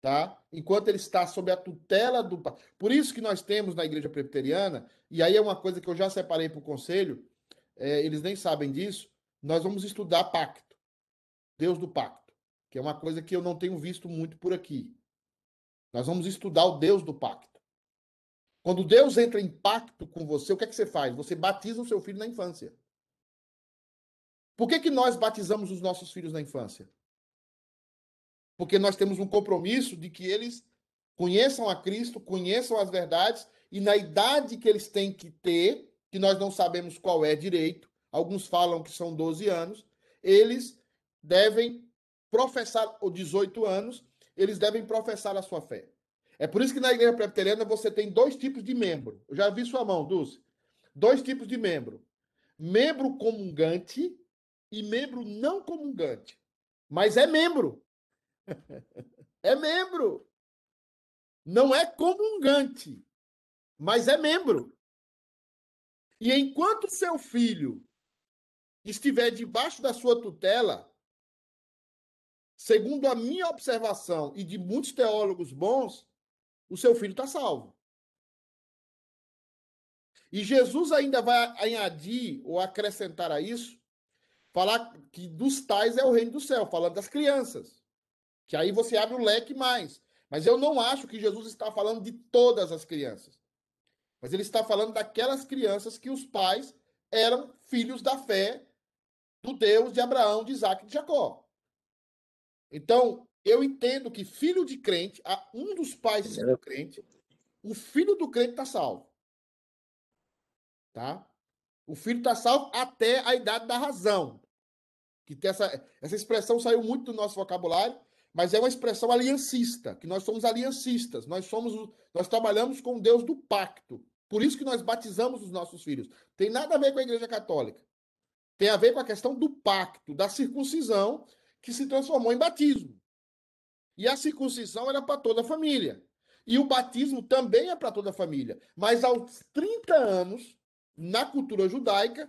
tá? Enquanto ele está sob a tutela do pai. Por isso que nós temos na igreja presbiteriana, e aí é uma coisa que eu já separei para o conselho, é, eles nem sabem disso, nós vamos estudar pacto. Deus do pacto, que é uma coisa que eu não tenho visto muito por aqui. Nós vamos estudar o Deus do pacto. Quando Deus entra em pacto com você, o que é que você faz? Você batiza o seu filho na infância. Por que, que nós batizamos os nossos filhos na infância? Porque nós temos um compromisso de que eles conheçam a Cristo, conheçam as verdades, e na idade que eles têm que ter, que nós não sabemos qual é direito, alguns falam que são 12 anos, eles devem professar, ou 18 anos, eles devem professar a sua fé. É por isso que na igreja presbiteriana você tem dois tipos de membro. Eu já vi sua mão, Dulce. Dois tipos de membro. Membro comungante e membro não comungante. Mas é membro. É membro. Não é comungante, mas é membro. E enquanto seu filho estiver debaixo da sua tutela, segundo a minha observação e de muitos teólogos bons, o seu filho está salvo. E Jesus ainda vai añadir ou acrescentar a isso, falar que dos tais é o reino do céu, falando das crianças. Que aí você abre o leque mais. Mas eu não acho que Jesus está falando de todas as crianças. Mas ele está falando daquelas crianças que os pais eram filhos da fé do Deus de Abraão, de Isaac e de Jacó. Então, eu entendo que filho de crente, a- um dos pais sendo crente, o filho do crente está salvo. Tá? O filho está salvo até a idade da razão. Que essa, essa expressão saiu muito do nosso vocabulário, mas é uma expressão aliancista, que nós somos aliancistas, nós somos nós trabalhamos com o Deus do pacto. Por isso que nós batizamos os nossos filhos. Tem nada a ver com a Igreja Católica. Tem a ver com a questão do pacto, da circuncisão, que se transformou em batismo. E a circuncisão era para toda a família. E o batismo também é para toda a família. Mas aos 30 anos, na cultura judaica,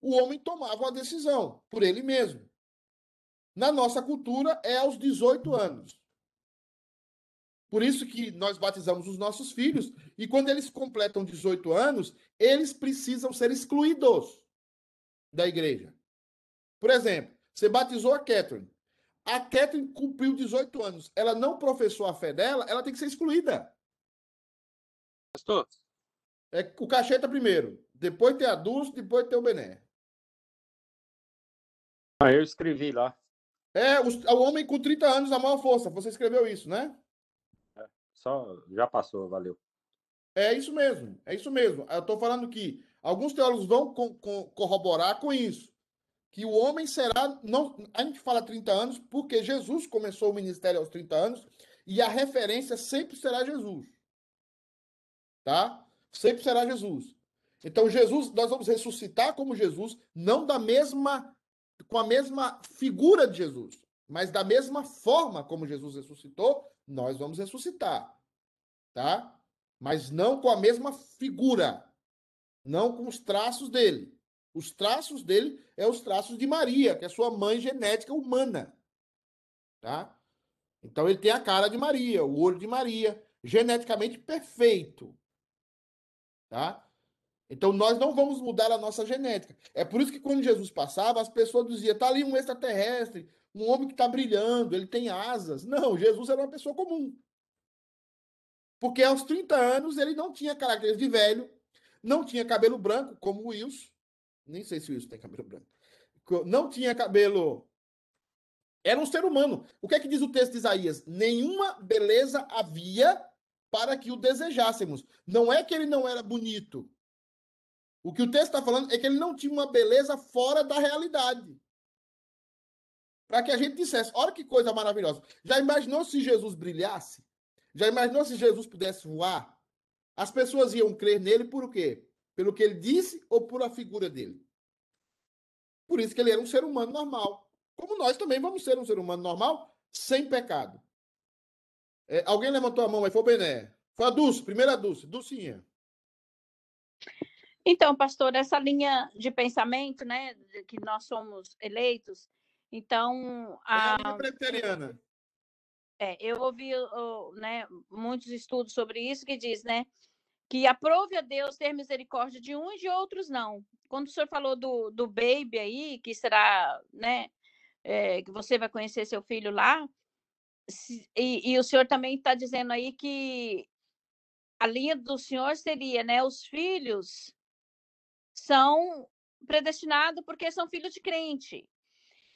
o homem tomava uma decisão por ele mesmo. Na nossa cultura, é aos 18 anos. Por isso que nós batizamos os nossos filhos, e quando eles completam 18 anos, eles precisam ser excluídos da igreja. Por exemplo, você batizou a Catherine. A Catherine cumpriu 18 anos. Ela não professou a fé dela, ela tem que ser excluída. Pastor, É o Cacheta primeiro. Depois tem a Dulce, depois tem o Bené. Ah, eu escrevi lá. É, os- o homem com 30 anos, a maior força. Você escreveu isso, né? Só já passou, valeu. É isso mesmo, é isso mesmo. Eu estou falando que alguns teólogos vão co- co- corroborar com isso. Que o homem será. Não, a gente fala 30 anos porque Jesus começou o ministério aos 30 anos e a referência sempre será Jesus. Tá? Sempre será Jesus. Então, Jesus, nós vamos ressuscitar como Jesus, não da mesma. com a mesma figura de Jesus, mas da mesma forma como Jesus ressuscitou, nós vamos ressuscitar. Tá? mas não com a mesma figura, não com os traços dele. Os traços dele é os traços de Maria, que é sua mãe genética humana, tá? Então ele tem a cara de Maria, o olho de Maria, geneticamente perfeito, tá? Então nós não vamos mudar a nossa genética. É por isso que quando Jesus passava, as pessoas diziam: tá ali um extraterrestre, um homem que está brilhando, ele tem asas. Não, Jesus era uma pessoa comum. Porque aos 30 anos ele não tinha características de velho, não tinha cabelo branco, como o Wilson. Nem sei se o Wilson tem cabelo branco. Não tinha cabelo. Era um ser humano. O que é que diz o texto de Isaías? Nenhuma beleza havia para que o desejássemos. Não é que ele não era bonito. O que o texto está falando é que ele não tinha uma beleza fora da realidade. Para que a gente dissesse: olha que coisa maravilhosa. Já imaginou se Jesus brilhasse? Já imaginou se Jesus pudesse voar? As pessoas iam crer nele por quê? Pelo que ele disse ou por a figura dele? Por isso que ele era um ser humano normal. Como nós também vamos ser um ser humano normal, sem pecado. É, alguém levantou a mão aí, foi o Bené. Foi a Dulce, primeira Dulce, Dulcinha. Então, pastor, essa linha de pensamento, né, que nós somos eleitos, então a, é a preteriana. É, eu ouvi né, muitos estudos sobre isso que diz, né, que aprove a Deus ter misericórdia de uns e de outros não. Quando o senhor falou do, do baby aí, que será, né, é, que você vai conhecer seu filho lá, e, e o senhor também está dizendo aí que a linha do senhor seria, né, os filhos são predestinados porque são filhos de crente.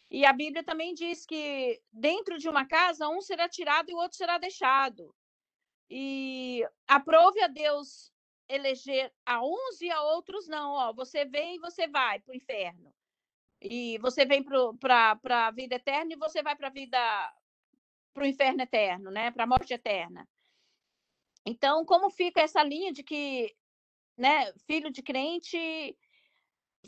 E a Bíblia também diz que dentro de uma casa, um será tirado e o outro será deixado. E aprove a Deus eleger a uns e a outros não. Ó, você vem e você vai para o inferno. E você vem para a vida eterna e você vai para a vida para o inferno eterno, né? Para a morte eterna. Então, como fica essa linha de que, né, filho de crente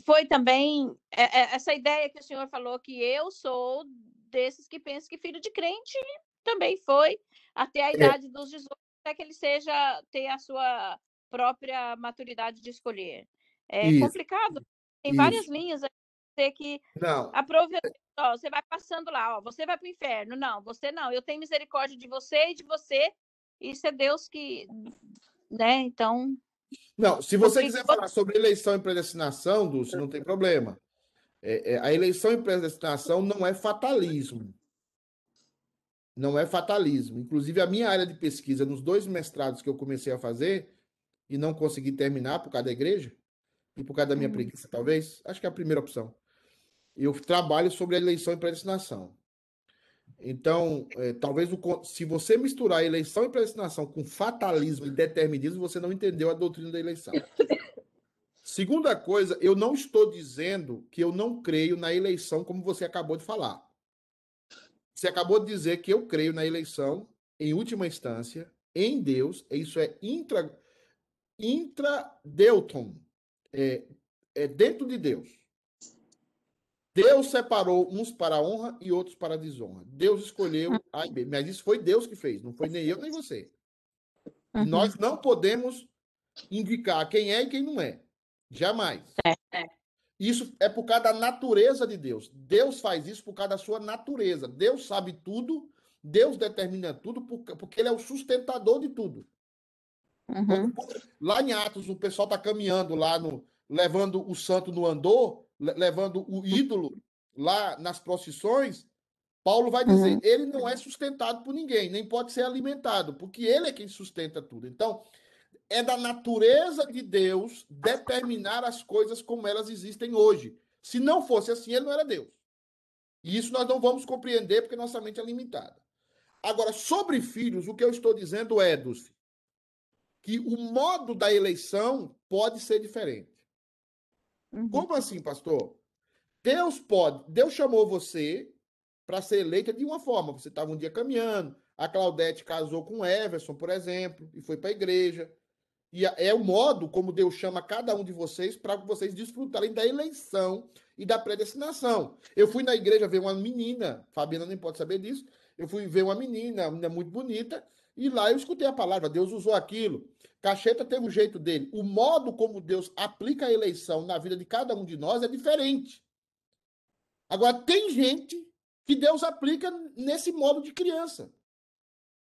foi também é, é, essa ideia que o senhor falou que eu sou desses que pensam que filho de crente também foi até a é. idade é. dos 18, até que ele seja ter a sua própria maturidade de escolher. É Isso. complicado. Tem Isso. várias linhas ter que não. aproveitar. Ó, você vai passando lá, ó, você vai para o inferno. Não, você não. Eu tenho misericórdia de você e de você. Isso é Deus que, né? Então não, se você quiser falar sobre eleição e predestinação, Dulce, não tem problema. É, é, a eleição e predestinação não é fatalismo. Não é fatalismo. Inclusive, a minha área de pesquisa, nos dois mestrados que eu comecei a fazer e não consegui terminar por causa da igreja, e por causa da minha uhum. preguiça, talvez, acho que é a primeira opção. Eu trabalho sobre a eleição e predestinação. Então, é, talvez o, se você misturar eleição e predestinação com fatalismo e determinismo, você não entendeu a doutrina da eleição. Segunda coisa, eu não estou dizendo que eu não creio na eleição, como você acabou de falar. Você acabou de dizer que eu creio na eleição, em última instância, em Deus, isso é intra, intradeuton, é, é dentro de Deus. Deus separou uns para a honra e outros para a desonra. Deus escolheu A e B. Mas isso foi Deus que fez, não foi nem eu nem você. Uhum. Nós não podemos indicar quem é e quem não é. Jamais. É. Isso é por causa da natureza de Deus. Deus faz isso por causa da sua natureza. Deus sabe tudo, Deus determina tudo, porque Ele é o sustentador de tudo. Uhum. Lá em Atos, o pessoal está caminhando lá, no, levando o santo no andor, levando o ídolo lá nas procissões, Paulo vai dizer, uhum. ele não é sustentado por ninguém, nem pode ser alimentado, porque ele é quem sustenta tudo. Então, é da natureza de Deus determinar as coisas como elas existem hoje. Se não fosse assim, ele não era Deus. E isso nós não vamos compreender porque nossa mente é limitada. Agora, sobre filhos, o que eu estou dizendo é, Dulce, que o modo da eleição pode ser diferente. Uhum. Como assim, pastor? Deus pode. Deus chamou você para ser eleita de uma forma. Você estava um dia caminhando, a Claudete casou com o Everson, por exemplo, e foi para a igreja. E é o modo como Deus chama cada um de vocês para vocês desfrutarem da eleição e da predestinação. Eu fui na igreja ver uma menina, Fabiana nem pode saber disso. Eu fui ver uma menina, uma menina muito bonita, e lá eu escutei a palavra, Deus usou aquilo. Cacheta teve o jeito dele. O modo como Deus aplica a eleição na vida de cada um de nós é diferente. Agora, tem gente que Deus aplica nesse modo de criança.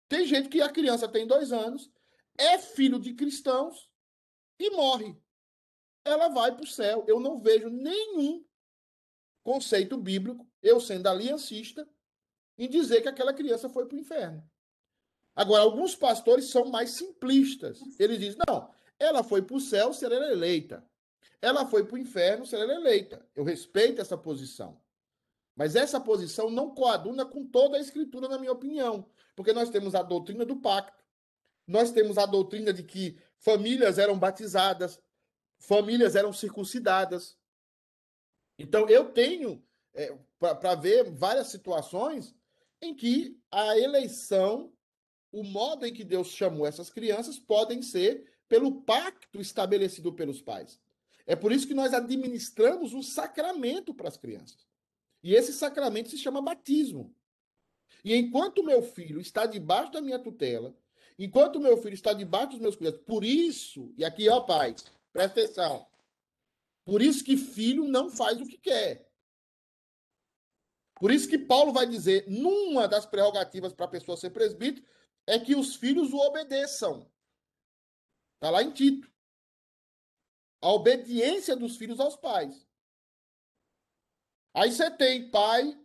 Tem gente que a criança tem dois anos, é filho de cristãos e morre. Ela vai para o céu. Eu não vejo nenhum conceito bíblico, eu sendo aliancista, em dizer que aquela criança foi para o inferno. Agora, alguns pastores são mais simplistas. Eles dizem: não, ela foi para o céu se ela era eleita. Ela foi para o inferno se ela era eleita. Eu respeito essa posição. Mas essa posição não coaduna com toda a escritura, na minha opinião. Porque nós temos a doutrina do pacto. Nós temos a doutrina de que famílias eram batizadas, famílias eram circuncidadas. Então, eu tenho é, para ver várias situações em que a eleição, o modo em que Deus chamou essas crianças, podem ser pelo pacto estabelecido pelos pais. É por isso que nós administramos um sacramento para as crianças. E esse sacramento se chama batismo. E enquanto meu filho está debaixo da minha tutela, enquanto meu filho está debaixo dos meus cuidados, por isso, e aqui, ó, pai, presta atenção. Por isso que filho não faz o que quer. Por isso que Paulo vai dizer, numa das prerrogativas para a pessoa ser presbítero, é que os filhos o obedeçam. Está lá em Tito. A obediência dos filhos aos pais. Aí você tem pai,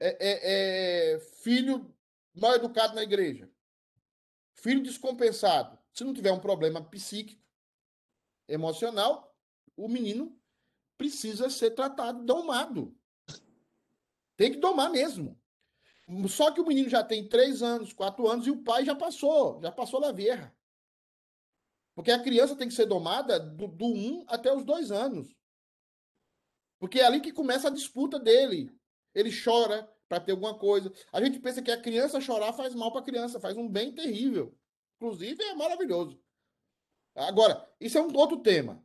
é, é, é, filho mal educado na igreja. Filho descompensado. Se não tiver um problema psíquico, emocional, o menino precisa ser tratado, domado. Tem que domar mesmo. Só que o menino já tem três anos, quatro anos e o pai já passou, já passou na vieira. Porque a criança tem que ser domada do, do um até os dois anos. Porque é ali que começa a disputa dele. Ele chora para ter alguma coisa. A gente pensa que a criança chorar faz mal para a criança, faz um bem terrível. Inclusive, é maravilhoso. Agora, isso é um outro tema.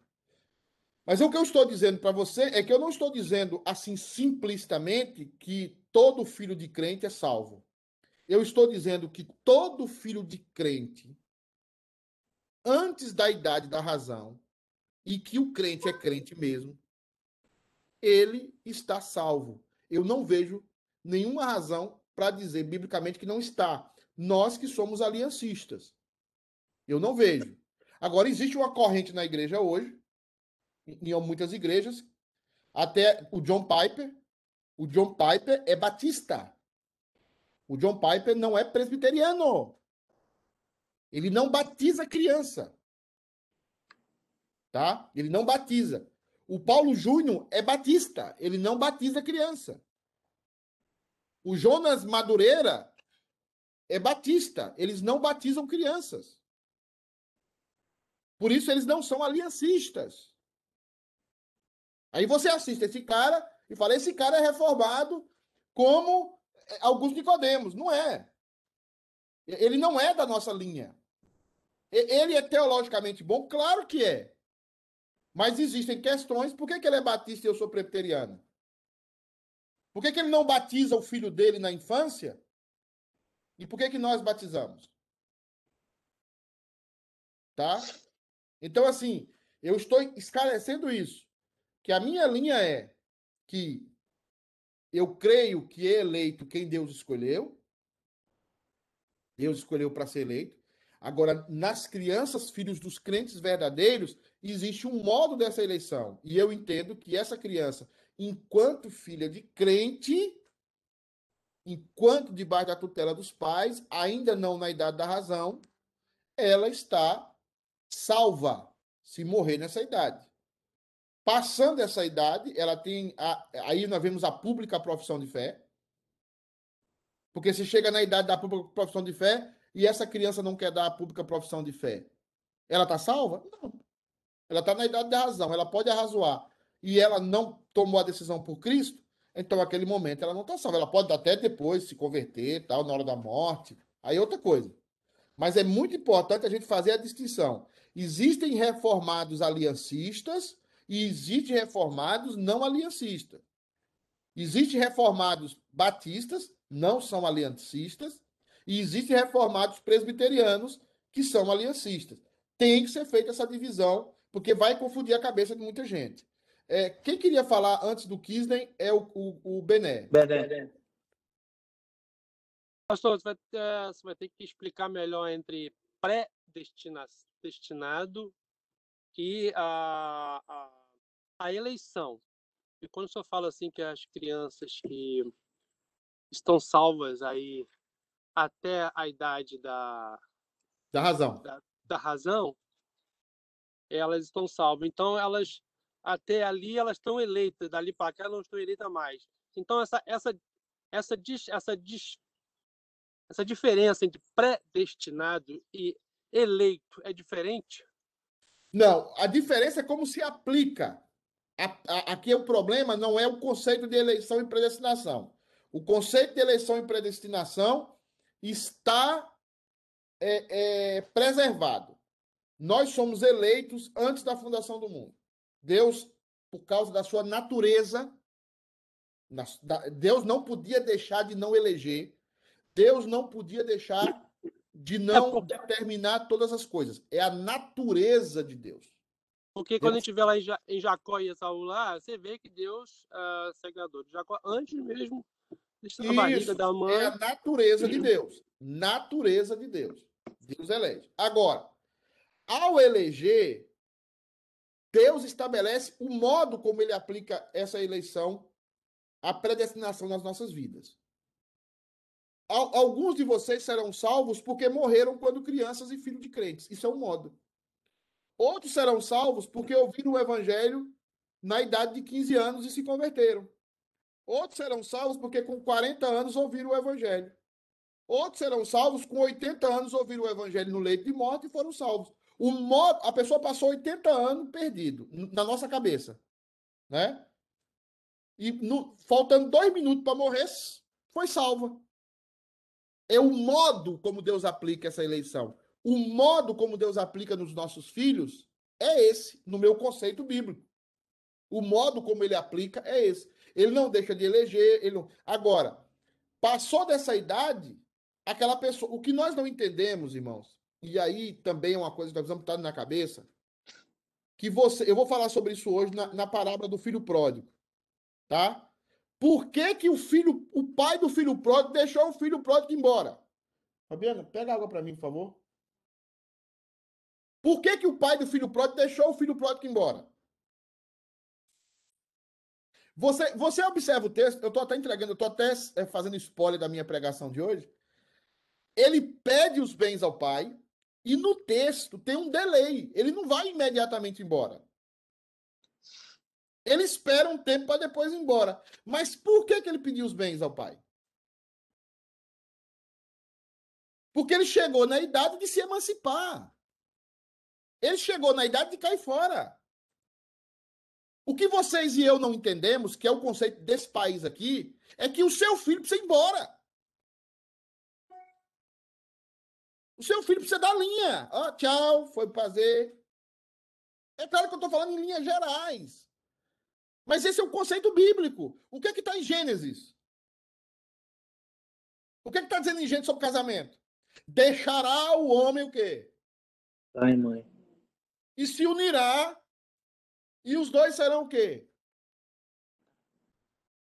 Mas o que eu estou dizendo para você é que eu não estou dizendo assim simplicitamente que todo filho de crente é salvo. Eu estou dizendo que todo filho de crente, antes da idade da razão, e que o crente é crente mesmo, ele está salvo. Eu não vejo nenhuma razão para dizer biblicamente que não está. Nós que somos aliancistas. Eu não vejo. Agora, existe uma corrente na igreja hoje em muitas igrejas. Até o John Piper. O John Piper é batista. O John Piper não é presbiteriano. Ele não batiza criança. Tá? Ele não batiza. O Paulo Júnior é batista. Ele não batiza criança. O Jonas Madureira é batista. Eles não batizam crianças. Por isso eles não são aliancistas. Aí você assiste esse cara e fala: esse cara é reformado como eh, Augusto Nicodemos. Não é. Ele não é da nossa linha. Ele é teologicamente bom? Claro que é. Mas existem questões. Por que, que ele é batista e eu sou presbiteriano? Por que, que ele não batiza o filho dele na infância? E por que, que nós batizamos? Tá? Então, assim, eu estou esclarecendo isso que a minha linha é que eu creio que é eleito quem Deus escolheu. Deus escolheu para ser eleito. Agora, nas crianças, filhos dos crentes verdadeiros, existe um modo dessa eleição. E eu entendo que essa criança, enquanto filha de crente, enquanto debaixo da tutela dos pais, ainda não na idade da razão, ela está salva se morrer nessa idade. Passando essa idade, ela tem. A, aí nós vemos a pública profissão de fé. Porque se chega na idade da pública profissão de fé e essa criança não quer dar a pública profissão de fé, ela está salva? Não. Ela está na idade da razão, ela pode arrazoar. E ela não tomou a decisão por Cristo, então naquele momento ela não está salva. Ela pode até depois se converter, tal, na hora da morte. Aí é outra coisa. Mas é muito importante a gente fazer a distinção. Existem reformados aliancistas e existem reformados não aliancistas. Existem reformados batistas, não são aliancistas, e existem reformados presbiterianos, que são aliancistas. Tem que ser feita essa divisão, porque vai confundir a cabeça de muita gente. É, quem queria falar antes do Kisden é o, o, o Bené. Bené. Pastor, você vai, ter, você vai ter que explicar melhor entre pré-destinado e a, a, a eleição. E quando o senhor fala assim que as crianças que estão salvas aí até a idade da, Da razão. da, da razão, elas estão salvas. Então, elas até ali elas estão eleitas, dali para cá elas não estão eleitas mais. Então, essa, essa, essa, essa, essa diferença entre predestinado e eleito é diferente? Não, a diferença é como se aplica. A- a- aqui o problema não é o conceito de eleição e predestinação. O conceito de eleição e predestinação está é, é, preservado. Nós somos eleitos antes da fundação do mundo. Deus, por causa da sua natureza, da- Deus não podia deixar de não eleger. Deus não podia deixar de não determinar todas as coisas. É a natureza de Deus. Porque quando a gente vê lá em, Ja- em Jacó e Esaú lá, você vê que Deus ah, é criador de Jacó antes mesmo na barriga Isso, da mãe. é a natureza de Deus. Natureza de Deus. Deus elege. Agora, ao eleger, Deus estabelece o modo como ele aplica essa eleição, a predestinação nas nossas vidas. Al- Alguns de vocês serão salvos porque morreram quando crianças e filhos de crentes. Isso é um modo. Outros serão salvos porque ouviram o evangelho na idade de 15 anos e se converteram. Outros serão salvos porque com 40 anos ouviram o evangelho. Outros serão salvos com 80 anos ouviram o evangelho no leito de morte e foram salvos. O modo, a pessoa passou 80 anos perdido na nossa cabeça, né? E no- faltando dois minutos para morrer, foi salva. É o modo como Deus aplica essa eleição. O modo como Deus aplica nos nossos filhos é esse, no meu conceito bíblico. O modo como ele aplica é esse. Ele não deixa de eleger. Ele não... Agora, passou dessa idade, aquela pessoa. O que nós não entendemos, irmãos, e aí também é uma coisa que nós precisamos estar na cabeça, que você. Eu vou falar sobre isso hoje na, na parábola do filho pródigo. Tá? Por que, que o filho, o pai do filho pródigo deixou o filho pródigo embora? Fabiana, pega água para mim, por favor. Por que, que o pai do filho pródigo deixou o filho pródigo embora? Você, você observa o texto, eu estou até entregando, eu estou até é, fazendo spoiler da minha pregação de hoje. Ele pede os bens ao pai e no texto tem um delay. Ele não vai imediatamente embora. Ele espera um tempo para depois ir embora. Mas por que, que ele pediu os bens ao pai? Porque ele chegou na idade de se emancipar. Ele chegou na idade de cair fora. O que vocês e eu não entendemos, que é o conceito desse país aqui, é que o seu filho precisa ir embora. O seu filho precisa dar linha. Ó, tchau, foi prazer. É claro que eu estou falando em linhas gerais. Mas esse é o conceito bíblico. O que é que está em Gênesis? O que é que está dizendo em Gênesis sobre casamento? Deixará o homem o quê? Pai, mãe. E se unirá. E os dois serão o quê?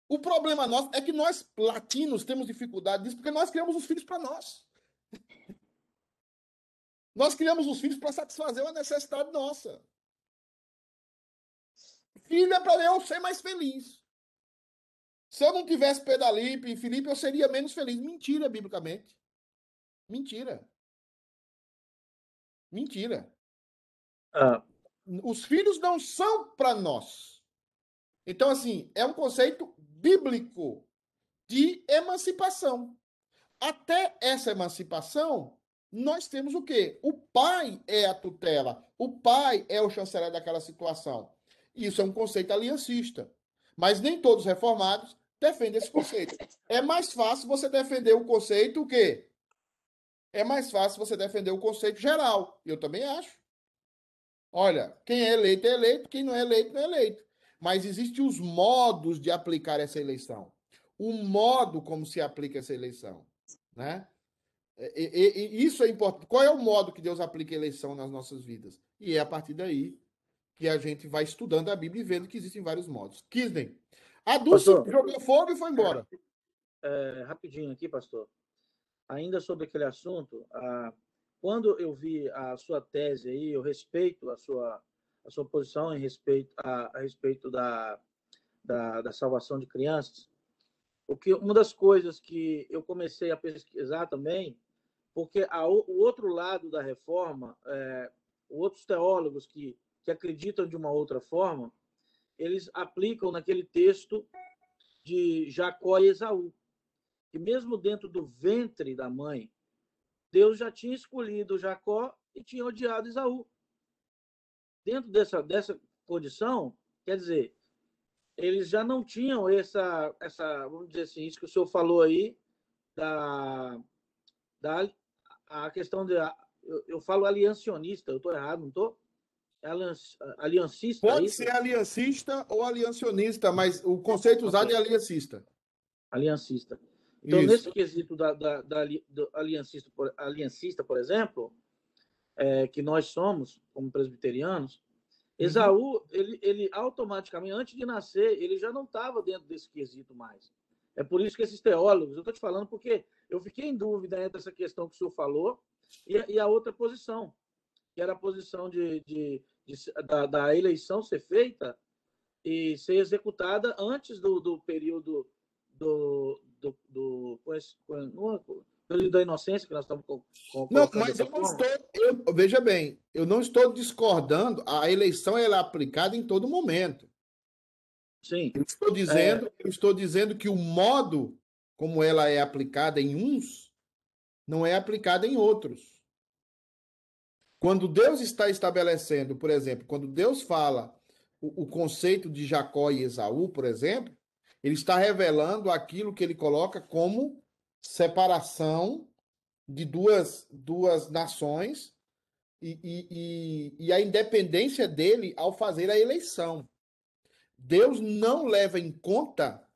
O problema nosso é que nós, latinos, temos dificuldade disso porque nós criamos os filhos para nós. Nós criamos os filhos para satisfazer uma necessidade nossa. Filho é para eu ser mais feliz. Se eu não tivesse Pedalipe e Felipe, eu seria menos feliz. Mentira, biblicamente. Mentira. Mentira. Ah, Os filhos não são para nós. Então, assim, é um conceito bíblico de emancipação. Até essa emancipação, nós temos o quê? O pai é a tutela, o pai é o chanceler daquela situação. Isso é um conceito aliancista. Mas nem todos os reformados defendem esse conceito. É mais fácil você defender o conceito o quê? É mais fácil você defender o conceito geral. Eu também acho. Olha, quem é eleito é eleito, quem não é eleito não é eleito. Mas existem os modos de aplicar essa eleição. O modo como se aplica essa eleição, né? E, e- e isso é importante. Qual é o modo que Deus aplica a eleição nas nossas vidas? E é a partir daí que a gente vai estudando a Bíblia e vendo que existem vários modos. Kisney, a Dulce jogou fogo e foi embora. É, rapidinho aqui, pastor. Ainda sobre aquele assunto, ah, quando eu vi a sua tese aí, eu respeito a sua, a sua posição em respeito a, a respeito da, da, da salvação de crianças, o que uma das coisas que eu comecei a pesquisar também, porque a, o outro lado da reforma, é, outros teólogos que, que acreditam de uma outra forma, eles aplicam naquele texto de Jacó e Esaú, que mesmo dentro do ventre da mãe, Deus já tinha escolhido Jacó e tinha odiado Esaú. Dentro dessa, dessa condição, quer dizer, eles já não tinham essa, essa, vamos dizer assim, isso que o senhor falou aí, da, da a questão de. Eu, eu falo aliancionista, eu estou errado, não estou? É aliancista? Pode é ser aliancista ou aliancionista, mas o conceito usado é aliancista. Aliancista. Então, Isso. nesse quesito da, da, da do aliancista, por, aliancista, por exemplo, é, que nós somos, como presbiterianos, Esaú, ele, ele automaticamente, antes de nascer, ele já não estava dentro desse quesito mais. É por isso que esses teólogos, eu estou te falando porque eu fiquei em dúvida entre essa questão que o senhor falou e, a- e a outra posição, que era a posição de, de, de da, da eleição ser feita e ser executada antes do, do período do, do, do, período da inocência que nós estamos co- co- Não, mas eu não estou. eu- veja bem, eu não estou discordando. A eleição ela é aplicada em todo momento. Sim. Eu estou dizendo, eu estou dizendo que o modo como ela é aplicada em uns não é aplicada em outros. Quando Deus está estabelecendo, por exemplo, quando Deus fala o, o conceito de Jacó e Esaú, por exemplo, ele está revelando aquilo que ele coloca como separação de duas, duas nações e, e, e, e a independência dele ao fazer a eleição. Deus não leva em conta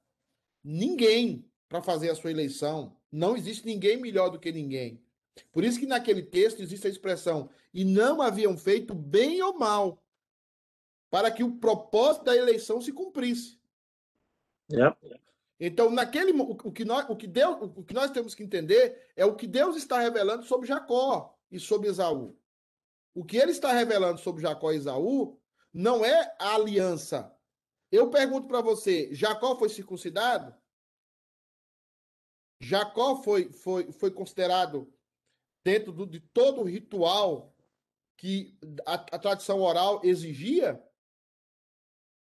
ninguém para fazer a sua eleição. Não existe ninguém melhor do que ninguém. Por isso que naquele texto existe a expressão e não haviam feito bem ou mal para que o propósito da eleição se cumprisse. Então, naquele o que nós, o que Deus, o que nós temos que entender é o que Deus está revelando sobre Jacó e sobre Esaú. O que ele está revelando sobre Jacó e Esaú não é a aliança. Eu pergunto para você, Jacó foi circuncidado? Jacó foi, foi, foi considerado dentro do- de todo o ritual que a, a tradição oral exigia?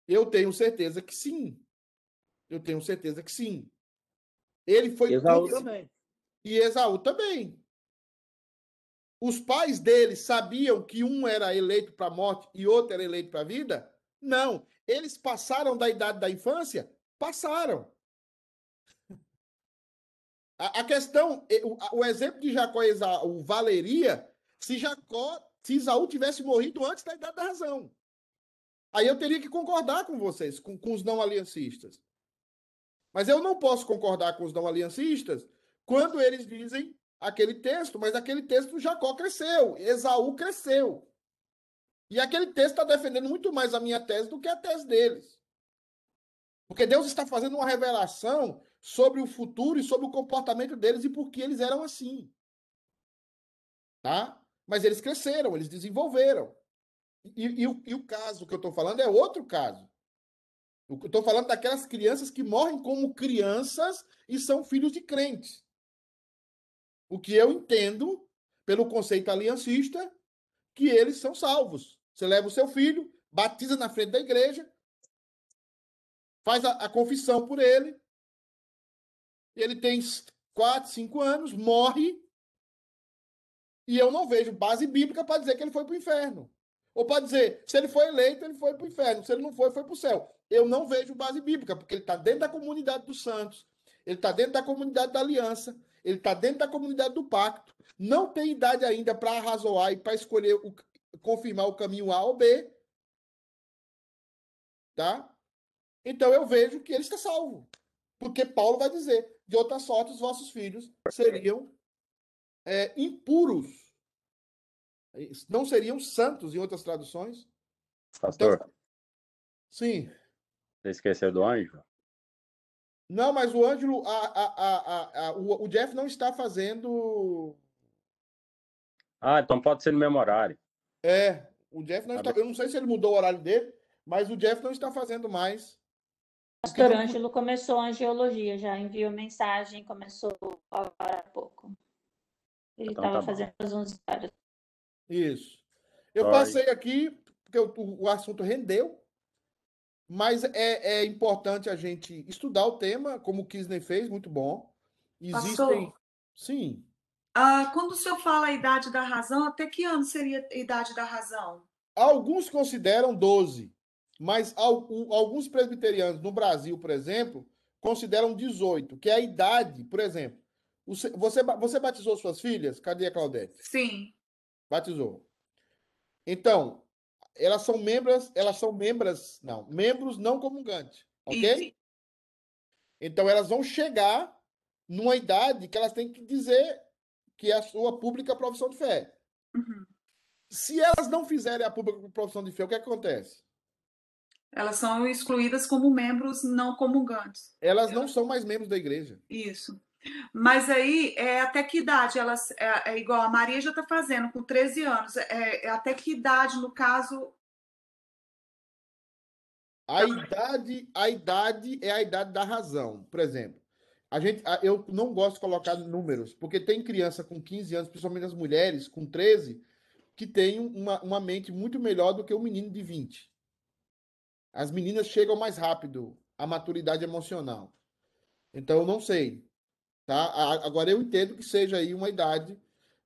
Eu tenho certeza que sim. Eu tenho certeza que sim. Ele foi Esaú também. e Esaú também. Os pais dele sabiam que um era eleito para a morte e outro era eleito para a vida? Não. Eles passaram da idade da infância? Passaram. A, a questão, o, o exemplo de Jacó e Esaú valeria se Jacó, se Esaú tivesse morrido antes da idade da razão. Aí eu teria que concordar com vocês, com, com os não aliancistas. Mas eu não posso concordar com os não aliancistas quando eles dizem aquele texto, mas aquele texto Jacó cresceu, Esaú cresceu. E aquele texto está defendendo muito mais a minha tese do que a tese deles. Porque Deus está fazendo uma revelação sobre o futuro e sobre o comportamento deles e por que eles eram assim. Tá? Mas eles cresceram, eles desenvolveram. E, e e o caso que eu estou falando é outro caso. Eu estou falando daquelas crianças que morrem como crianças e são filhos de crentes. O que eu entendo, pelo conceito aliancista, que eles são salvos. Você leva o seu filho, batiza na frente da igreja, faz a, a confissão por ele, ele tem 4, 5 anos, morre, e eu não vejo base bíblica para dizer que ele foi para o inferno. Ou para dizer, se ele foi eleito, ele foi para o inferno. Se ele não foi, foi para o céu. Eu não vejo base bíblica, porque ele está dentro da comunidade dos santos, ele está dentro da comunidade da aliança, ele está dentro da comunidade do pacto. Não tem idade ainda para arrazoar e para escolher, o, confirmar o caminho A ou B. Tá? Então eu vejo que ele está salvo. Porque Paulo vai dizer: de outra sorte, os vossos filhos seriam é, impuros. Não seriam santos, em outras traduções. Pastor, Sim. você esqueceu do anjo? Não, mas o Ângelo, a, a, a, o, o Jeff não está fazendo. Ah, então pode ser no mesmo horário. É, o Jeff não Tá está. bem. Eu não sei se ele mudou o horário dele, mas o Jeff não está fazendo mais pastor Ângelo começou a angiologia, já enviou mensagem, começou agora há pouco. Ele Então estava tá bom. fazendo as 11 horas. Isso. Eu Oi. passei aqui, porque o, o assunto rendeu, mas é, é importante a gente estudar o tema, como o Kisney fez, muito bom. Existem. Pastor? Sim. Ah, quando o senhor fala a idade da razão, até que ano seria a idade da razão? Alguns consideram 12, mas alguns presbiterianos no Brasil, por exemplo, consideram 18, que é a idade, por exemplo. Você, você, ba- você batizou suas filhas? Cadê a Claudete? Sim. Batizou. Então, elas são membros, elas são membros, não, membros não comungantes, ok? Isso. Então elas vão chegar numa idade que elas têm que dizer que é a sua pública profissão de fé. Uhum. Se elas não fizerem a pública profissão de fé, o que acontece? Elas são excluídas como membros não comungantes. Elas não são mais membros da igreja. Isso. Mas aí, é, até que idade elas. É, é igual a Maria já está fazendo, com 13 anos. É, é até que idade, no caso. A idade, a idade é a idade da razão. Por exemplo, a gente, eu não gosto de colocar números, porque tem criança com 15 anos, principalmente as mulheres com 13, que tem uma, uma mente muito melhor do que o menino de 20. As meninas chegam mais rápido à maturidade emocional. Então, eu não sei. Tá? Agora, eu entendo que seja aí uma idade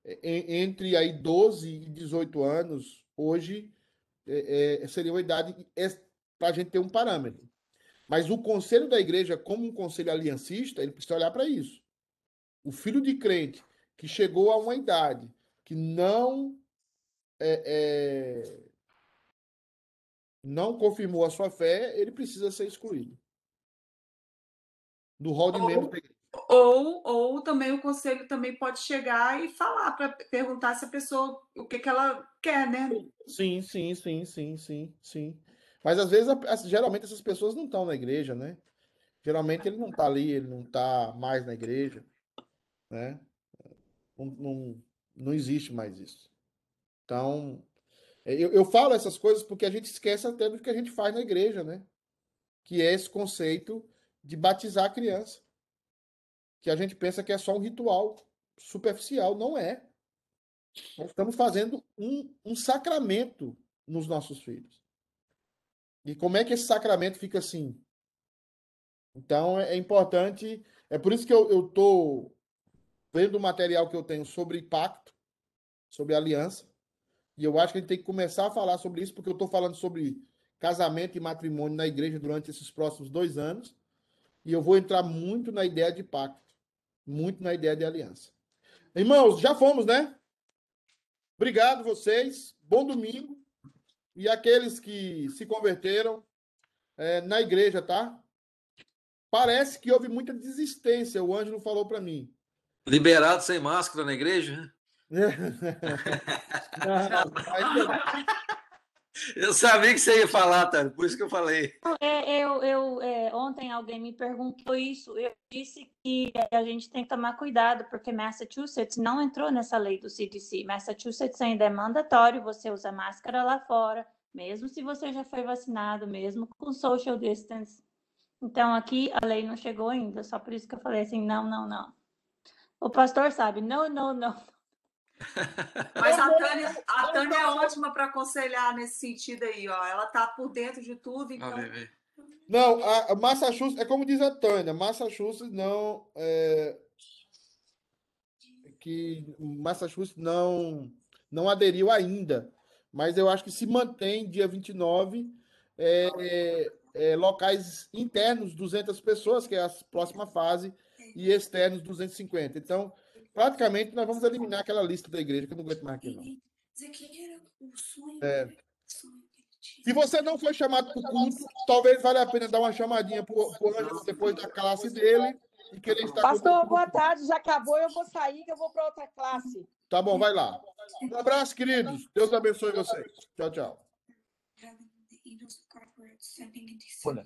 eh, en- entre aí 12 e 18 anos, hoje, é, é, seria uma idade para a gente ter um parâmetro. Mas o conselho da igreja, como um conselho aliancista, ele precisa olhar para isso. O filho de crente que chegou a uma idade que não é, é, não confirmou a sua fé, ele precisa ser excluído do rol de da igreja. Ou, ou também o conselho também pode chegar e falar para perguntar se a pessoa o que, que ela quer, né? Sim, sim, sim, sim, sim, sim. Mas às vezes, geralmente essas pessoas não estão na igreja, né? Geralmente ele não está ali, ele não está mais na igreja, né? Não, não, não existe mais isso. Então, é, eu, eu falo essas coisas porque a gente esquece até do que a gente faz na igreja, né? Que é esse conceito de batizar a criança. Que a gente pensa que é só um ritual superficial. Não é. Nós estamos fazendo um, um sacramento nos nossos filhos. E como é que esse sacramento fica assim? Então é é importante. É por isso que eu estou vendo o material que eu tenho sobre pacto, sobre aliança. E eu acho que a gente tem que começar a falar sobre isso, porque eu estou falando sobre casamento e matrimônio na igreja durante esses próximos dois anos. E eu vou entrar muito na ideia de pacto, muito na ideia de aliança. Irmãos, já fomos, né? Obrigado vocês. Bom domingo. E aqueles que se converteram é, na igreja, tá? Parece que houve muita desistência. O Ângelo falou para mim. Liberado sem máscara na igreja? né? Não, mas- Eu sabia que você ia falar, Tânia, por isso que eu falei. É, eu, eu, é, ontem alguém me perguntou isso. Eu disse que a gente tem que tomar cuidado, porque Massachusetts não entrou nessa lei do CDC. Massachusetts ainda é mandatório você usar máscara lá fora, mesmo se você já foi vacinado, mesmo com social distance. Então aqui a lei não chegou ainda, só por isso que eu falei assim: não, não, não. O pastor sabe, não, não, não. Mas a Tânia, a Tânia é ótima para aconselhar nesse sentido aí, ó. Ela tá por dentro de tudo, então. Não, a, a Massachusetts, é como diz a Tânia, Massachusetts não. É, que Massachusetts não, não aderiu ainda, mas eu acho que se mantém dia 29 é, é, é, locais internos 200 pessoas, que é a próxima fase, e externos 250. Então, praticamente, nós vamos eliminar aquela lista da igreja, que eu não aguento mais aqui, não. É. Se você não foi chamado para o culto, talvez valha a pena dar uma chamadinha para o Ângelo depois da classe dele e querer estar com Pastor, boa tarde. Já acabou, eu vou sair, que eu vou para outra classe. Tá bom, vai lá. Um abraço, queridos. Deus abençoe vocês. Tchau, tchau. Olha,